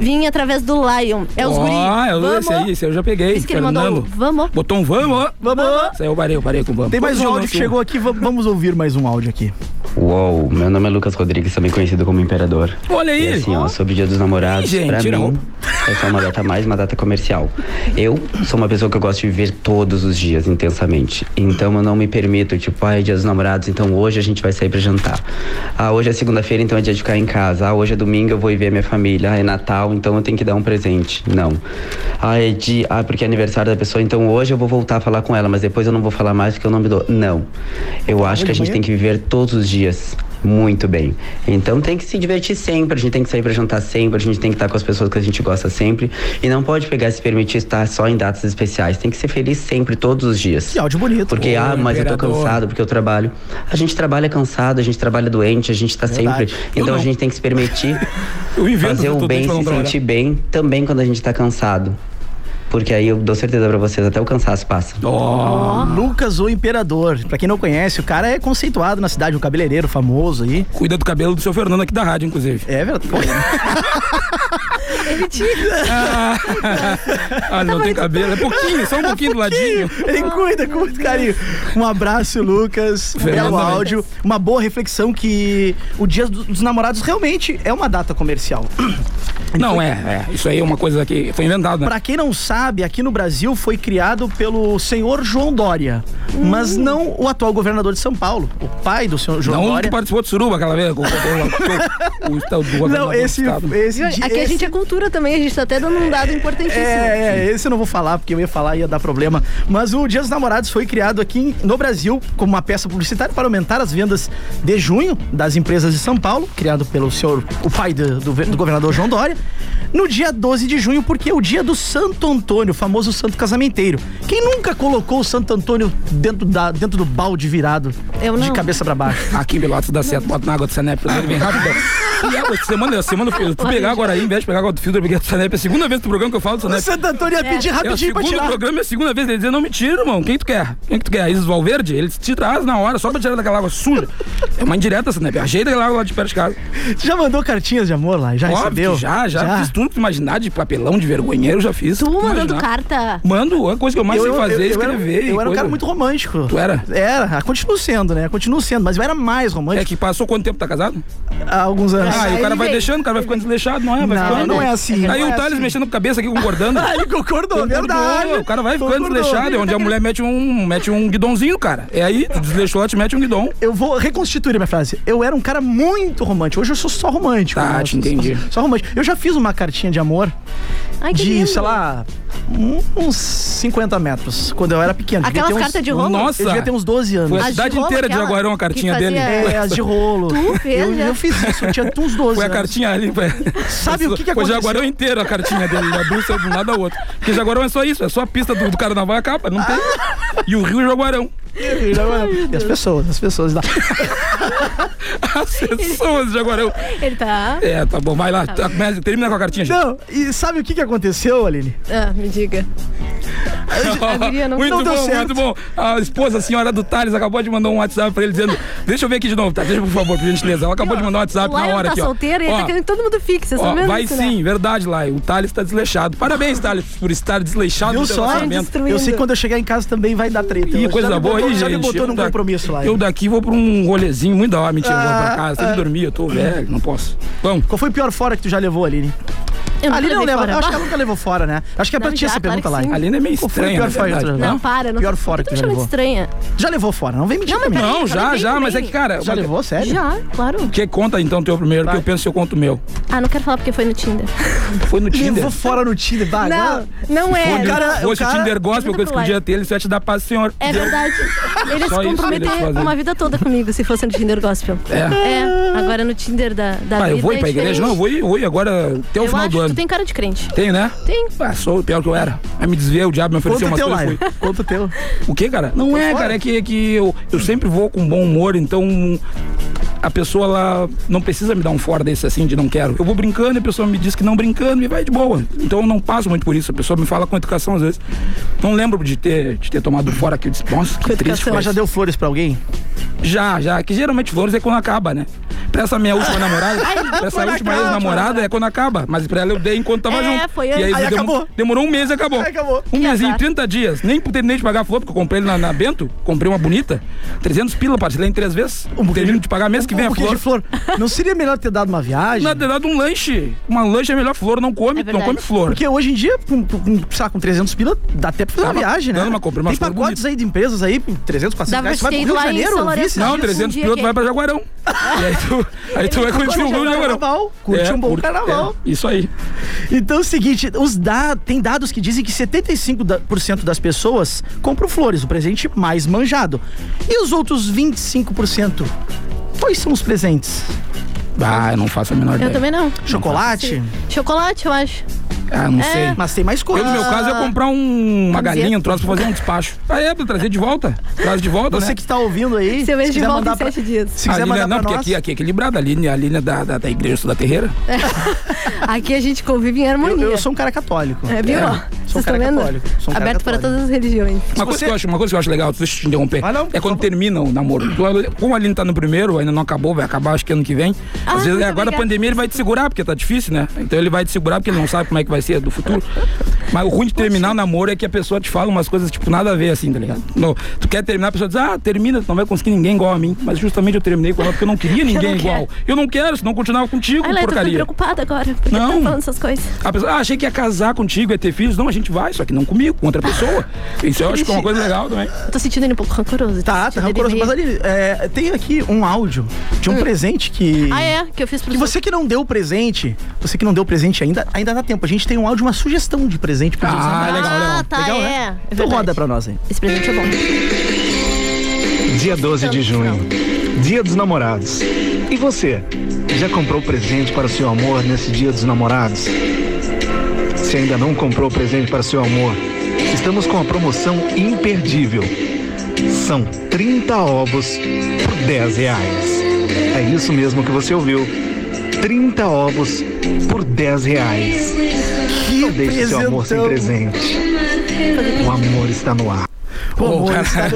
Vim através do Lion. É os guri. Ah, é Vamos. esse aí, esse aí eu já peguei. Isso que ele Fernando. mandou. Vamos. Botou um vamos. Vamos! Isso aí eu parei, eu parei com o vamos. Tem mais um áudio que chegou aqui, va- vamos ouvir mais um áudio aqui. Uou, meu nome é Lucas Rodrigues, também conhecido como Imperador. Olha E aí. assim, ó, sobre o Dia dos Namorados, Ih, gente, pra mim, é só uma data mais, uma data comercial. Eu sou uma pessoa que eu gosto de viver todos os dias intensamente. Então eu não me permito, tipo, ah, é Dia dos Namorados, então hoje a gente vai sair pra jantar. Ah, hoje é segunda-feira, então é dia de ficar em casa. Ah, hoje é domingo, eu vou ir ver minha família. Ah, é Natal, então eu tenho que dar um presente. Não. Ah, é de, ah, porque é aniversário da pessoa, então hoje eu vou voltar a falar com ela, mas depois eu não vou falar mais porque eu não me dou. Não. Eu acho que a gente tem que viver todos os dias muito bem. Então tem que se divertir sempre, a gente tem que sair para jantar sempre, a gente tem que estar com as pessoas que a gente gosta sempre e não pode pegar e se permitir estar só em datas especiais. Tem que ser feliz sempre, todos os dias. Que áudio bonito. Porque, ah, mas eu tô imperador. cansado porque eu trabalho. A gente trabalha cansado, a gente trabalha doente, a gente tá Verdade. sempre. Então a gente tem que se permitir fazer o bem, se sentir bem também quando a gente tá cansado. Porque aí eu dou certeza pra vocês, até o cansaço passa. Ó, Lucas, o Imperador. Pra quem não conhece, o cara é conceituado na cidade, um cabeleireiro famoso aí. cuida do cabelo do seu Fernando aqui da rádio, inclusive. É verdade. Pô, Ah, não tem cabelo. É pouquinho, só um pouquinho do ladinho. Ele cuida com muito carinho. Um abraço, Lucas. Um belo áudio. Uma boa reflexão que o Dia do- dos Namorados realmente é uma data comercial. Não, é, é. Isso aí é uma coisa que foi inventado, né? Pra quem não sabe, aqui no Brasil foi criado pelo senhor João Dória, mas não o atual governador de São Paulo, o pai do senhor João Não um que Dória. participou de Suruba aquela vez. Com, com, com, com, o estado do Não, esse, esse, Aqui a esse- gente é cultura também, a gente tá até dando um dado importantíssimo. É, é, esse eu não vou falar, porque eu ia falar e ia dar problema. Mas o Dia dos Namorados foi criado aqui no Brasil como uma peça publicitária para aumentar as vendas de junho das empresas de São Paulo, criado pelo senhor, o pai do, do, do governador João Dória. No dia 12 de junho, porque é o dia do Santo Antônio, o famoso santo casamenteiro. Quem nunca colocou o Santo Antônio dentro, da, dentro do balde virado, Eu de cabeça para baixo? Aqui em Pelotas dá certo, bota na água do Sanep, ele vem rápido. E água de semana, semana fui pegar agora aí, em vez de pegar água do eu peguei do Sanep. É a segunda vez do programa que eu falo do O Sanep. Santo Antônio ia pedir É o rapidinho pra segundo tirar. programa e a segunda vez ele dizia, não me tira, irmão. Quem tu quer? Quem que tu quer? Isis Valverde? Ele te traz na hora, só pra tirar daquela água suja. É uma indireta, Sanep. Ajeita aquela água lá de perto de casa. Você já mandou cartinhas de amor lá? Já Óbvio recebeu? que já, já, fiz tudo que tu imaginar de papelão, de vergonheiro, já fiz. Tu mandando imaginar. carta. Mando, a coisa que eu mais sei fazer é escrever. Eu, eu era um cara muito romântico. Tu era? Era, continuo sendo, né? Continuo sendo, mas eu era mais É romântico que passou quanto tempo tá casado? há alguns anos. Ah, e o cara vai deixando, o cara vai ficando desleixado, não é? Vai Não, ficando. não é assim. Aí não o é Thales assim. mexendo com a cabeça aqui, concordando. Ah, ele concordou, verdade. O cara vai ficando desleixado, é onde a mulher mete um, mete um guidãozinho, cara. É aí, tu desleixou, ela te mete um guidão. Eu vou reconstituir a minha frase. Eu era um cara muito romântico. Hoje eu sou só romântico. Tá, né? te entendi. Só, só romântico. Eu já fiz uma cartinha de amor Ai, que de, lindo. sei lá, uns 50 metros. Quando eu era pequeno. Aquelas uns- cartas de rolo? Nossa. Eu devia ter uns 12 anos. Foi a de cidade inteira de aquela Jaguarão a cartinha dele. É, as de rolo. Tu fez, eu, já? eu fiz isso, eu tinha uns 12 Foi a anos. cartinha ali. Foi, Sabe o que que Foi aconteceu? Jaguarão inteiro a cartinha dele. Ele abriu de um lado ao outro. Porque Jaguarão é só isso, é só a pista do, do carnaval e acaba. Não tem. E o Rio Jaguarão. E as pessoas, as pessoas. lá. As pessoas de Jaguarão. Ele tá. É, tá bom, vai lá. Tá, começa- Termina com a cartinha, gente. Não, e sabe o que, que aconteceu, Aline? Ah, me diga. A guria não- muito não deu bom, certo. muito bom. A esposa, a senhora do Thales, acabou de mandar um WhatsApp pra ele dizendo: Deixa eu ver aqui de novo, tá? Deixa, por favor, por gentileza. Ela acabou de mandar um WhatsApp o na hora tá aqui, ó. solteiro e ele Ó, tá querendo todo mundo. Vocês ó, vai isso, né? sim, verdade, lá. O Thales tá desleixado. Parabéns, Thales, por estar desleixado no teu só? Eu sei que quando eu chegar em casa também vai dar treta. Ih, Eu coisa boa botou, aí, já gente. me botou Eu num da- compromisso lá. Eu daqui vou pra um rolezinho muito da hora. Mentira, eu vou pra Ah, casa. Tem ah. que dormir, eu tô velho, não posso. Vamos. Qual foi o pior fora que tu já levou, Aline? Eu Aline não leva, acho que ela nunca levou fora, né? Acho que é pra ti essa claro pergunta lá. Aline é meio estranha, pior fora que? Não, para. Não Pior fora que tu me já levou. estranha. Já levou fora, não vem mentir Não, pra mim. Não, falei já, já, mas é que, cara. Já levou, sério? Já, claro. Que conta então teu primeiro, que eu penso que eu conto o meu. Ah, não quero falar porque foi no Tinder. Foi no Tinder. Levou fora no Tinder, bah, Não, não é. o cara- Se fosse o Tinder Gospel que eu escondia ter, ele só ia te dar paz, senhor. É verdade. Ele se comprometer uma vida toda comigo se fosse no Tinder Gospel. É. É, agora no Tinder da, da Ah, vida. eu vou ir pra é igreja? diferente. Não, eu vou ir, agora até o final do ano. Tu tem cara de crente. Tem, né? Tem. Ah, sou o pior que eu era. Aí me desviei, o diabo me ofereceu Conta coisas. Lion. Fui. Conta o teu. O que, cara? Não é, fora. cara. É que, é que eu, eu sempre vou com bom humor, então a pessoa ela não precisa me dar um fora desse assim de não quero. Eu vou brincando e a pessoa me diz que não brincando e vai de boa. Então eu não passo muito por isso. A pessoa me fala com educação às vezes. Não lembro de ter, de ter tomado fora que eu disse, nossa, que triste. já isso." deu flores pra alguém? Já, já. Que geralmente flores é quando acaba, né? Pra essa minha última namorada, pra essa última ex-namorada é quando acaba. Mas pra ela eu dei enquanto tava É, junto. foi e aí. Aí demo- acabou. demorou um mês e acabou. Aí acabou. Um mêsinho, azar. 30 dias. Nem terminei de pagar a flor, porque eu comprei ele na, na Bento. Comprei uma bonita. 300 pila, parcelei em três vezes. Um Termino de- de pagar mês que vem um a flor. de flor. Não seria melhor ter dado uma viagem? Na verdade, um lanche. Uma lanche é melhor flor, não come, É não come flor. Porque hoje em dia, com, com, sei lá, com 300 pila, dá até pra fazer uma viagem, né? uma compra, umas Tem flores pacotes aí de empresas aí, por 300, 400 Dá pra reais. Você vai ter pro Rio de Janeiro, vice? Não, um 300 dia pila tu vai pra Jaguarão. e aí tu, aí tu vai curtir um bom Jaguarão. carnaval, curte um bom carnaval. é, isso aí. Então é o seguinte, os da, tem dados que dizem que 75% da- por cento das pessoas compram flores, o presente mais manjado. E os outros 25%? Quais são os presentes? Ah, eu não faço a menor Eu ideia. também não. Chocolate? Chocolate, eu acho. Ah, não É. sei. Mas tem mais Eu, coisa. no meu caso, eu ia comprar um- uma galinha, um troço pra fazer um despacho. Ah, é, pra trazer de volta. Traz de volta, Você né? que está ouvindo aí. Seu mês se de quiser volta mandar em pra- sete dias. Se a quiser mandar não, pra porque nós. aqui, aqui é equilibrada, a linha, a linha da, da, da igreja da terreira. Aqui a gente convive em Eu, harmonia. eu sou um cara católico. É, viu? É. ó? Sou um Vocês cara estão vendo? católico. Sou um cara Aberto para católico. todas as religiões. Uma coisa, você- que eu acho, uma coisa que eu acho legal, deixa eu te interromper, Ah, não, é quando termina o namoro. Tu- Como a Aline tá no primeiro, ainda não acabou, vai acabar acho que ano que vem. Ah, Às vezes muito agora a obrigada. pandemia ele vai te segurar, porque tá difícil, né? Então ele vai te segurar porque ele não sabe como é que vai ser do futuro. Mas o ruim de terminar o namoro é que a pessoa te fala umas coisas, tipo, nada a ver, assim, tá ligado? No, tu quer terminar, a pessoa diz, ah, termina, tu não vai conseguir ninguém igual a mim. Mas justamente eu terminei com ela porque eu não queria ninguém não igual. Eu não quero, senão eu continuava contigo, Ai, Leto, eu tô porcaria. preocupada agora. Por que Não. tá falando essas coisas? A pessoa, ah, achei que ia casar contigo, ia ter filhos. Não, a gente vai, só que não comigo, com outra pessoa. Isso eu acho que é uma coisa legal também. Eu tô sentindo ele um pouco rancoroso. Tá, tá ele rancoroso. Mas ali, é, tem aqui um áudio de um presente que. Ah, é? Que eu fiz pro Que você que não deu presente, você que não deu presente ainda, ainda dá tempo. A gente tem um áudio, uma sugestão de presente pra gente. Ah, legal, legal. Ah, tá, Legal, é. né? é Então roda pra nós aí. Esse presente é bom. Dia 12 de junho, Dia dos Namorados. E você, já comprou presente para o seu amor nesse Dia dos Namorados? Se ainda não comprou presente para seu amor, estamos com a promoção imperdível. São 30 ovos por 10 reais. É isso mesmo que você ouviu. 30 ovos por 10 reais. Não deixe seu amor sem presente. O amor está no ar.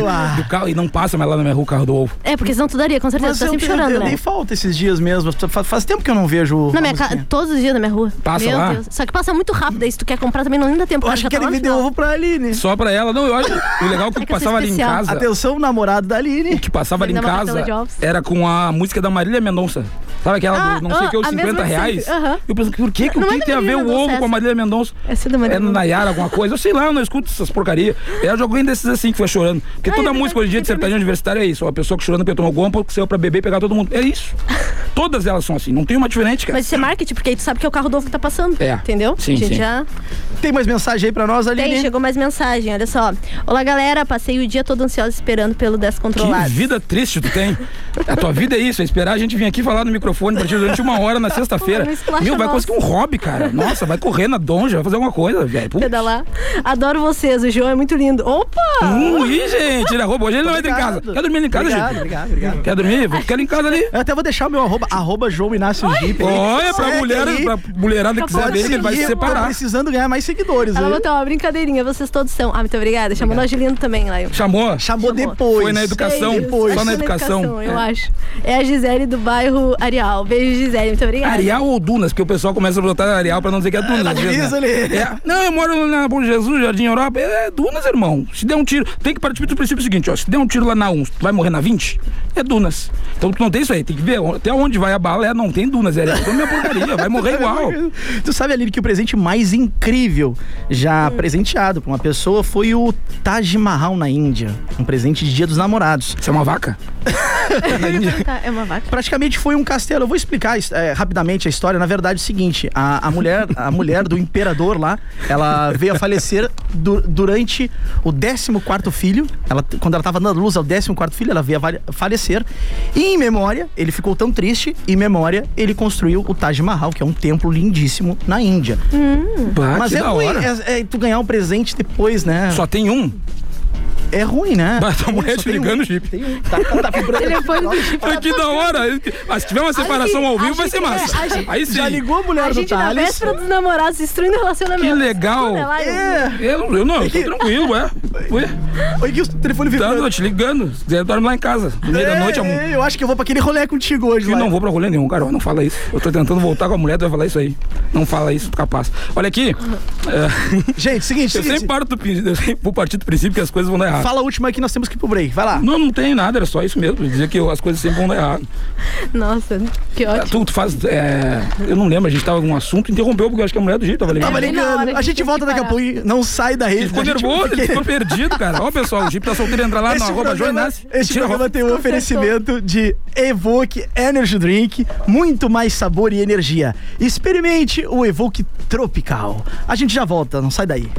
Ar. do carro, e não passa mais lá na minha rua o carro do ovo. É, porque senão tu daria, com certeza. Mas tá eu, sempre eu- chorando, eu né? dei falta esses dias mesmo. Fa- Faz tempo que eu não vejo. Na minha casa, musiquinha. todos os dias na minha rua. Passa Meu lá? Deus. Só que passa muito rápido, aí se tu quer comprar também não dá tempo. Eu acho que ele me deu ovo pra Aline. Só pra ela. Não, eu acho. O legal é que o É que passava ali em casa. Atenção, namorado da Aline. O que passava ali em casa era com a música da Marília Mendonça. Sabe aquela Ah, do não sei o que, os ah, a mesma 50 de reais? sempre. Aham. Eu penso, por que, que, o que é da tem a ver o ovo com a. Marília Mendonça? Essa é da Marília É no Mendonça. Nayara, alguma coisa. Eu sei lá, eu não escuto essas porcarias. É alguém desses assim que foi chorando. Porque é toda música hoje em dia de sertanejo universitário é isso. Uma pessoa que chorando porque tomou gompa, que saiu pra beber e pegar todo mundo. É isso. Todas elas são assim, não tem uma diferente, cara. Mas isso é marketing, porque aí tu sabe que é o carro do ovo que tá passando. É. Entendeu? Sim, a gente sim. já. Tem mais mensagem aí pra nós, Aline? Tem, chegou mais mensagem, olha só. Olá, galera. Passei o dia todo ansiosa esperando pelo Que Descontrolado. vida triste tu tem. A tua vida é isso, é esperar a gente vir aqui falar no microfone pra ti durante uma hora na sexta-feira. Meu, vai conseguir um hobby, cara. Nossa, vai correr na donja, vai fazer alguma coisa, velho. Pedalar. Adoro vocês, o João é muito lindo. Opa! Hum, ih, gente, tira a roupa. Hoje ele não entra em casa. Obrigado. Quer dormir em casa, Obrigado, gente? obrigado, obrigado. Quer dormir? Quero em casa ali. Eu até vou deixar o meu arroba, arroba João Inácio Jeep. Olha, pra mulher, pra mulherada que quiser ver, ele vai se seguir, Tá separar. precisando ganhar mais seguidores. Ela aí. botou uma brincadeirinha, vocês todos são. Ah, muito obrigada. Chamou nós de lindo também, lá. Chamou? Chamou depois. Foi na educação. Depois. Só na educação. eu É. acho. É a Gisele do bairro Arial. Beijo, Gisele. Muito obrigada. Areal ou Dunas? Porque o pessoal começa a botar Areal pra não dizer que é Dunas. às vezes, divisa né? ali. É. Não, eu moro na Bom Jesus, Jardim Europa. É Dunas, irmão. Se der um tiro. Tem que partir do princípio seguinte, ó. Se der um tiro lá na 1, tu vai morrer na 20? É Dunas. Então tu não tem isso aí. Tem que ver até onde vai a bala. É, não tem Dunas. É Areal. Então minha porcaria. Vai morrer igual. Tu sabe, Aline, que o presente mais incrível já Hum. presenteado pra uma pessoa foi o Taj Mahal na Índia. Um presente de Dia dos Namorados. Isso é uma vaca? É uma vaca. Praticamente foi um castelo. Eu vou explicar é, rapidamente a história. Na verdade, é o seguinte: a, a mulher, a mulher do imperador lá, ela veio a falecer du- durante o 14 filho. Ela, quando ela estava dando luz ao 14 filho, ela veio a falecer. E em memória, ele ficou tão triste, em memória, ele construiu o Taj Mahal, que é um templo lindíssimo na Índia. Bah, Mas é ruim, é, é tu ganhar um presente depois, né? Só tem um? É ruim, né? Bah, tua mulher Só te tem ligando, um. Jeep. Tem um. Tá, tá, tá vibrando. Telefone do Jeep. Ai, que da hora. Mas se tiver uma separação ao vivo, vai ser massa. a gente- Aí sim. Já ligou a mulher A do gente na Thales? véspera dos namorados destruindo o relacionamento. Que legal. É eu- É. Eu, eu não, eu tô tranquilo, ué. Ué, Oi, o telefone tá, vibrando. eu te ligando. Se quiser, dorme lá em casa. No meio da noite, amor. É, eu acho que eu vou pra aquele rolê contigo hoje, Eu lá. não vou pra rolê nenhum, cara. Não fala isso. Eu tô tentando voltar com a mulher, tu vai falar isso aí. Não fala isso, tu capaz. Olha aqui. é, Gente, seguinte, eu seguinte. sempre paro do, prin- eu sempre vou partir do princípio que as coisas vão dar errado. Fala a última que nós temos que ir pro break. Vai lá. Não, não tem nada, era só isso mesmo. Dizer que eu- as coisas sempre vão dar errado. Nossa, que É, ótimo. Tu, tu faz. é, eu não lembro, a gente tava em algum assunto, interrompeu, porque eu acho que a mulher do jeito tava ligando. Tava bem na hora, ligando. a A gente volta daqui a parar. pouco. Não sai da rede. Ele ficou A gente- nervoso, ele porque- ficou perdido, cara. Ó, pessoal, o Jeep tá solteiro, entra lá no Esse arroba Tira a programa tem um oferecimento de Evoque Energy Drink, muito mais sabor e energia. Experimente o Evoque Tropical. A gente já volta, não sai daí.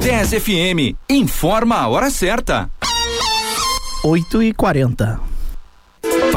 10 FM. Informa a hora certa. 8 e 40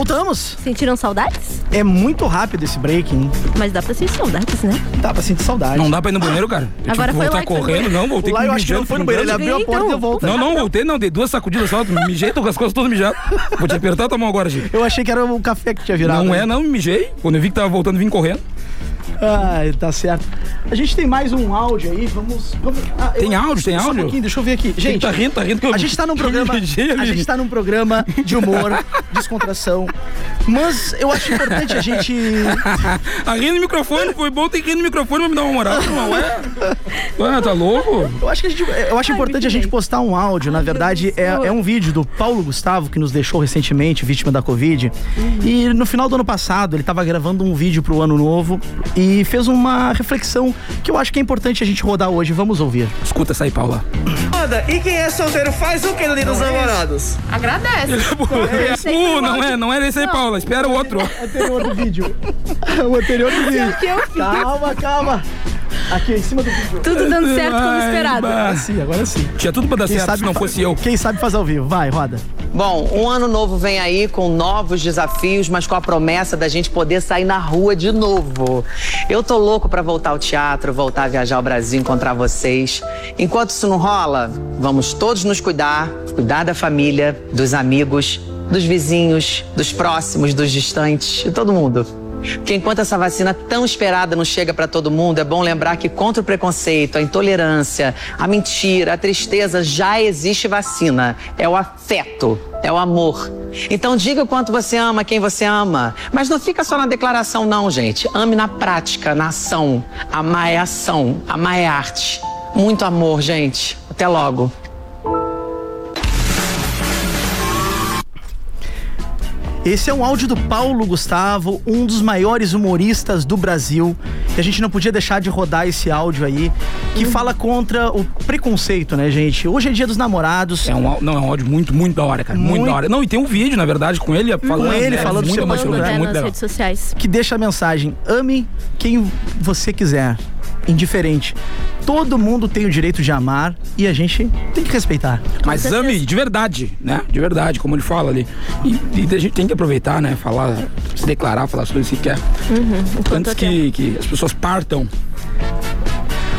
Voltamos. Sentiram saudades? É muito rápido esse break, hein? Mas dá pra sentir saudades, né? Dá pra sentir saudade. Não dá pra ir no banheiro, cara? Eu Agora tive que foi voltar correndo, não, voltei Lá com eu acho que não foi no banheiro, ele abriu a Então. porta e deu volta. Não, não, voltei não, dei duas sacudidas só, mijei, tô com as coisas todas mijadas. Vou te apertar tua mão agora, Gil. Eu achei que era o café que tinha virado. Não é, não, mijei. Quando eu vi que tava voltando, vim correndo. Ai, tá certo. A gente tem mais um áudio aí, vamos. vamos ah, eu- Tem áudio, tem só um áudio? pouquinho, deixa eu ver aqui. Gente, tá rindo, tá rindo que eu a gente tá num programa. A gente tá num programa de humor, descontração. Mas eu acho importante a gente. A rir no microfone, foi bom ter que rir no microfone pra me dar uma moral, não é? Ah, tá louco? Eu acho que a gente, eu acho importante a gente postar um áudio. Na verdade, é, é um vídeo do Paulo Gustavo, que nos deixou recentemente, vítima da Covid. E no final do ano passado, ele tava gravando um vídeo pro ano novo e fez uma reflexão que eu acho que é importante a gente rodar hoje. Vamos ouvir. Escuta essa aí, Paula. Foda, e quem é solteiro faz o que no dia dos namorados? Agradece. Uh, não é, não era esse aí, Paula. Espera o outro. Anterior do vídeo. o anterior do vídeo. Calma, calma. Aqui em cima do vídeo. Tudo dando certo como esperado. Agora sim, agora sim. Tinha tudo pra dar Quem certo sabe se não fosse eu. Quem sabe faz ao vivo. Vai, roda. Bom, um ano novo vem aí com novos desafios, mas com a promessa da gente poder sair na rua de novo. Eu tô louco pra voltar ao teatro, voltar a viajar ao Brasil, encontrar vocês. Enquanto isso não rola, vamos todos nos cuidar, cuidar da família, dos amigos, dos vizinhos, dos próximos, dos distantes, de todo mundo. Porque enquanto essa vacina tão esperada não chega para todo mundo, é bom lembrar que contra o preconceito, a intolerância, a mentira, a tristeza, já existe vacina. É o afeto, é o amor. Então diga o quanto você ama quem você ama. Mas não fica só na declaração, não, gente. Ame na prática, na ação. Amar é ação, amar é arte. Muito amor, gente. Até logo. Esse é um áudio do Paulo Gustavo, um dos maiores humoristas do Brasil. E a gente não podia deixar de rodar esse áudio aí, que fala contra o preconceito, né, gente? Hoje é dia dos namorados. É um, não, é um áudio muito, muito da hora, cara. Muito, Muito. da hora. Não, e tem um vídeo, na verdade, com ele falando. ele é, falando muito seu emocionante, É, muito nas legal. redes sociais. que deixa a mensagem: ame quem você quiser, indiferente. Todo mundo tem o direito de amar e a gente tem que respeitar. Mas ame de verdade, né? De verdade, como ele fala ali. E, e a gente tem que aproveitar, né? Falar, se declarar, falar as coisas que quer. Antes que, que as pessoas partam.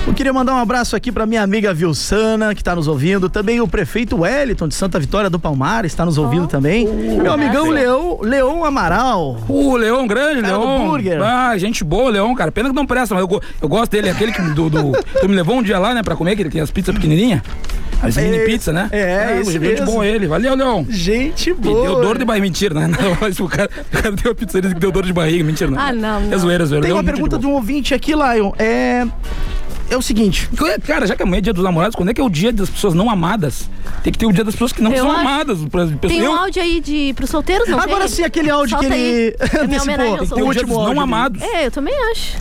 Eu queria mandar um abraço aqui pra minha amiga Vilsana, que tá nos ouvindo. Também o prefeito Wellington de Santa Vitória do Palmar está nos ouvindo também. Meu amigão Leão, Leão Amaral. O Leão grande, Leão. burger. Ah, gente boa, Leão, cara. Pena que não presta, mas eu, eu gosto dele. Aquele que do, do- tu me levou um dia lá, né, pra comer, que ele tem as pizzas pequenininhas. As mini É, pizza, né? é, esse gente mesmo. bom ele. Valeu, Leão. Gente Me boa. deu dor de barriga. Mentira, né? Não, mas o cara, o cara deu uma pizzaria que deu dor de barriga. Mentira, não. Ah, não, É não. zoeira, é zoeira. Tem Leão uma é pergunta de de um ouvinte aqui, Lion. É. É o seguinte. boa. Cara, já que amanhã é dia dos namorados, quando é que é o dia das pessoas não amadas? Tem que ter o dia das pessoas que não Eu são acho- amadas. Tem um áudio aí de, pros solteiros, não Agora tem? sim, aquele áudio Solta que ele. É antecipou. Tem aos o dia solteiros. dos não amados. É, eu também acho.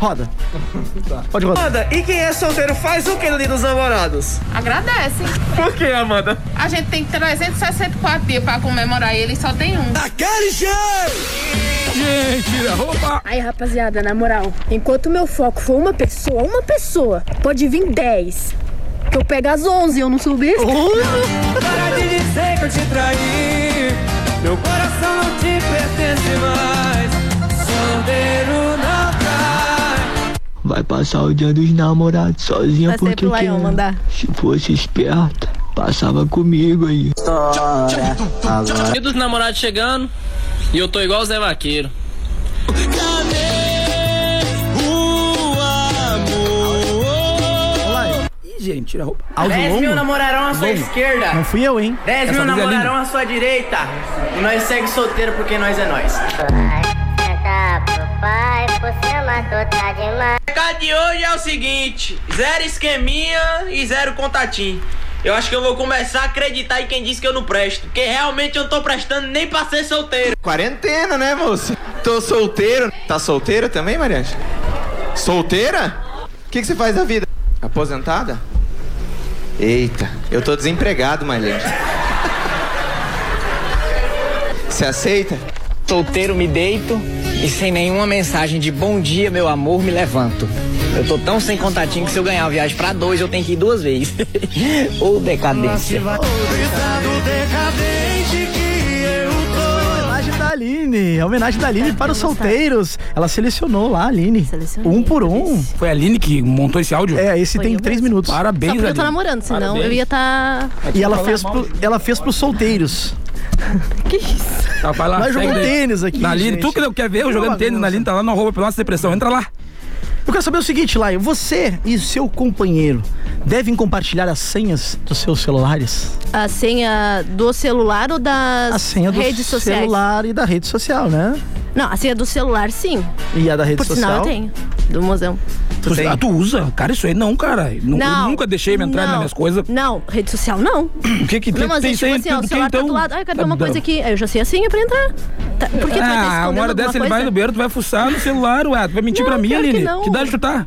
Roda. Pode rodar. Amanda, e quem é solteiro faz o que no dia dos namorados? Agradece. Por que, Amanda? A gente tem 364 dias pra comemorar ele e só tem um. Daquele jeito! Gente, tira a roupa. Aí, rapaziada, na moral, enquanto meu foco for uma pessoa, uma pessoa, pode vir 10. Que eu pego as 11 e eu não subir. Para de dizer que eu te traí. Meu coração não te pertence mais. Vai passar o dia dos namorados sozinha sair porque pro Lion quer. mandar. Se fosse esperta, passava comigo aí. Dia dos namorados chegando e eu tô igual o Zé Vaqueiro. Ih, gente, tira a roupa. Áudio 10 longo? mil namorarão à sua Longo. esquerda. Não fui eu, hein? 10 Essa mil é namorarão à sua direita. E nós segue solteiro porque nós é nós. Senta pro pai, você matou, tá demais. Recado de hoje é o seguinte: zero esqueminha e zero contatinho. Eu acho que eu vou começar a acreditar em quem disse que eu não presto. Porque realmente eu não tô prestando nem pra ser solteiro. Quarentena, né, moço? Tô solteiro. Tá solteira também, Mariante? Solteira? O que, que você faz da vida? Aposentada? Eita, eu tô desempregado, Mariante. Você aceita? Solteiro me deito e sem nenhuma mensagem de bom dia, meu amor, me levanto. Eu tô tão sem contatinho que se eu ganhar uma viagem pra dois, eu tenho que ir duas vezes. Ou decadência. Homenagem da Aline, a homenagem da Aline para os solteiros. Ela selecionou lá, a Aline. Um por um. Foi a Aline que montou esse áudio? É, esse Foi tem três mesmo. minutos. Parabéns, Só porque eu tô Aline. namorando, senão Parabéns. eu ia tá. E ela fez, pro, ela fez pros solteiros. Que isso? Tá, vai lá, jogamos daí. tênis aqui, Na Aline, gente. tu que não quer ver eu Que jogando tênis na Aline, tá lá no arroba pela nossa depressão. Entra lá. Eu quero saber o seguinte, Laio. Você e seu companheiro devem compartilhar as senhas dos seus celulares? A senha do celular ou das A senha do redes sociais? celular e da rede social, né? Não, a senha do celular sim. E a da rede Por social? sinal eu tenho. Do mozão. Tu, ah, tu usa? Cara, isso aí não, cara. Não. Eu nunca deixei me entrar não, nas minhas coisas. Não, rede social não. O que que Não, mas tem é tipo senha assim, ó, do o que, celular tá então? do lado. Ai, cadê uma Tá- coisa aqui? Eu já sei a senha pra entrar. Tá, Por que tu vai Ah, uma hora dessa ele vai no banheiro, tu vai fuçar no celular, ué. Tu vai mentir Não, pra mim, que Aline? não. Que idade tu tá?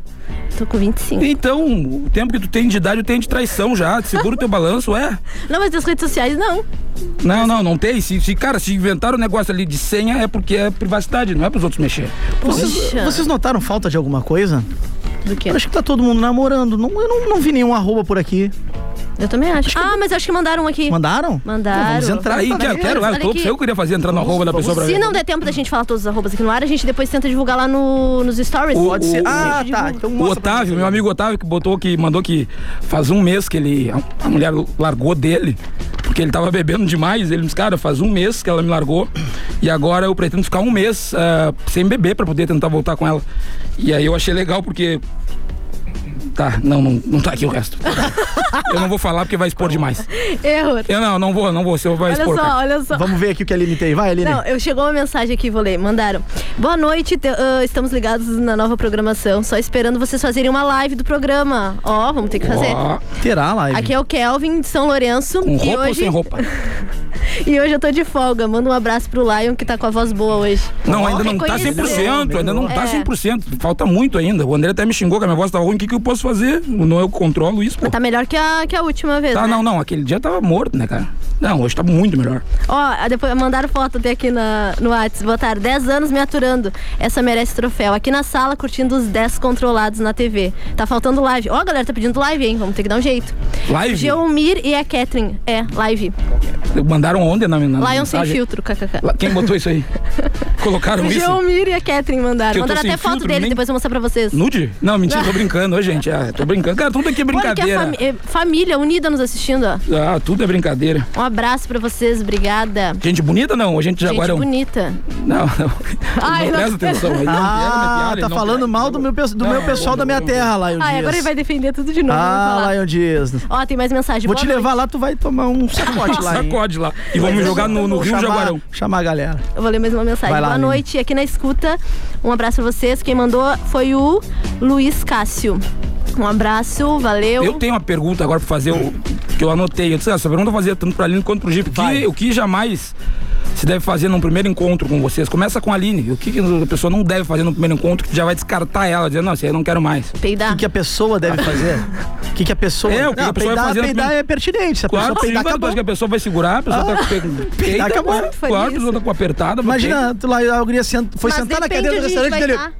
Tô com 25. Então, o tempo que tu tem de idade, eu tenho de traição já. Segura o teu balanço, ué. Não, mas das redes sociais não. Não, não, não tem. Se, se, cara, se inventaram um negócio ali de senha, é porque é privacidade, não é pros outros mexer. Vocês, vocês notaram falta de alguma coisa? Do quê? Eu acho que tá todo mundo namorando. Não, eu não, não vi nenhum arroba por aqui. Eu também acho. Ah, mas acho que mandaram aqui. Mandaram? Mandaram. Vamos entrar Aí, quero, quero, eu, tô, aqui. eu queria fazer entrar no arroba da pessoa pra Se ver. não der tempo da gente falar todos os arrobas aqui no ar, a gente depois tenta divulgar lá no, nos stories. O- Pode ser. o- Ah, tá. Então O Otávio, meu amigo Otávio, que botou que mandou que faz um mês que ele. A, a mulher largou dele, porque ele tava bebendo demais. Ele disse, cara, faz um mês que ela me largou. E agora eu pretendo ficar um mês ah, sem beber pra poder tentar voltar com ela. E aí eu achei legal porque. Tá, não, não, não tá aqui o resto. eu não vou falar porque vai expor demais. Erro. Eu não, não vou, não vou, você vai Olha expor. só, cara. olha só. Vamos ver aqui o que a Aline tem. Vai, Aline. Não, eu chegou uma mensagem aqui, vou ler. Mandaram. Boa noite, te- ah, estamos ligados na nova programação. Só esperando vocês fazerem uma live do programa. Ó, vamos ter que fazer. Ó, Terá live. Aqui é o Kelvin de São Lourenço. com e roupa ou hoje, sem roupa? E hoje eu tô de folga. Manda um abraço pro Lion que tá com a voz boa hoje. Não, ainda não tá Reconheceu. 100%, ainda não tá É. 100%. Falta muito ainda. O André até me xingou que a minha voz tá ruim. O que, que eu posso fazer? Não eu controlo isso, pô. Mas tá melhor que a, que a última vez. Tá, né? não, não. Aquele dia tava morto, né, cara? Não, hoje tá muito melhor. Ó, depois mandaram foto até aqui na, no WhatsApp. Botaram 10 anos me aturando. Essa merece troféu. Aqui na sala, curtindo os 10 controlados na TV. Tá faltando live. Ó, a galera tá pedindo live, hein? Vamos ter que dar um jeito. Live? Geomir e a Catherine. É, live. Mandaram ontem na, na Lion sem filtro, kkk. Quem botou isso aí? Colocaram O isso? Geomir e a Catherine mandaram. Mandaram até foto filtro, dele, nem- depois eu vou mostrar pra vocês. Nude? Não, mentira, tô brincando. Ô, gente, é, tô brincando. Cara, tudo aqui é Olha que a brincadeira. fami- eh, família unida nos assistindo, ó. Ah, tudo é brincadeira. Um abraço pra vocês, obrigada. Gente bonita não? Ou gente Gente jaguarão? bonita. Não, não. Ai, não não- presta atenção. Não Ah, piada, tá não falando mal do meu, do meu pessoal da minha terra, Lion Ai, Dias. agora ele vai defender tudo de novo. Ah. Lion Dias. Ó, tem mais mensagem. Vou Boa te noite. levar lá, tu vai tomar um sacode lá. Sacode lá. E vamos jogar no, no Rio chamar- Jaguarão. Chamar a galera. Eu vou ler mais uma mensagem. Vai Boa noite, aqui na escuta. Um abraço pra vocês. Quem mandou foi o Luiz Cássio. Um abraço, valeu. Eu tenho uma pergunta agora pra fazer, o, que eu anotei. Eu disse, ah, essa pergunta eu fazia tanto pra Aline quanto pro Jeep. O que, o que jamais se deve fazer num primeiro encontro com vocês? Começa com a Aline. O que, que a pessoa não deve fazer no primeiro encontro que já vai descartar ela, dizendo, não, isso aí eu não quero mais. O Peidar. que, que a pessoa deve fazer? O que, que a pessoa... É, o que Não, a pessoa vai peidar, fazer no peidar primeiro- é pertinente. Se a Claro, pessoa sim, peidar, mas acabou. depois que a pessoa vai segurar, a pessoa Ah, tá com peidar, peida, acabou. claro, a pessoa tá com apertada. Imagina, tu lá, a guria foi Mas sentar na cadeira do restaurante vai dele. tá.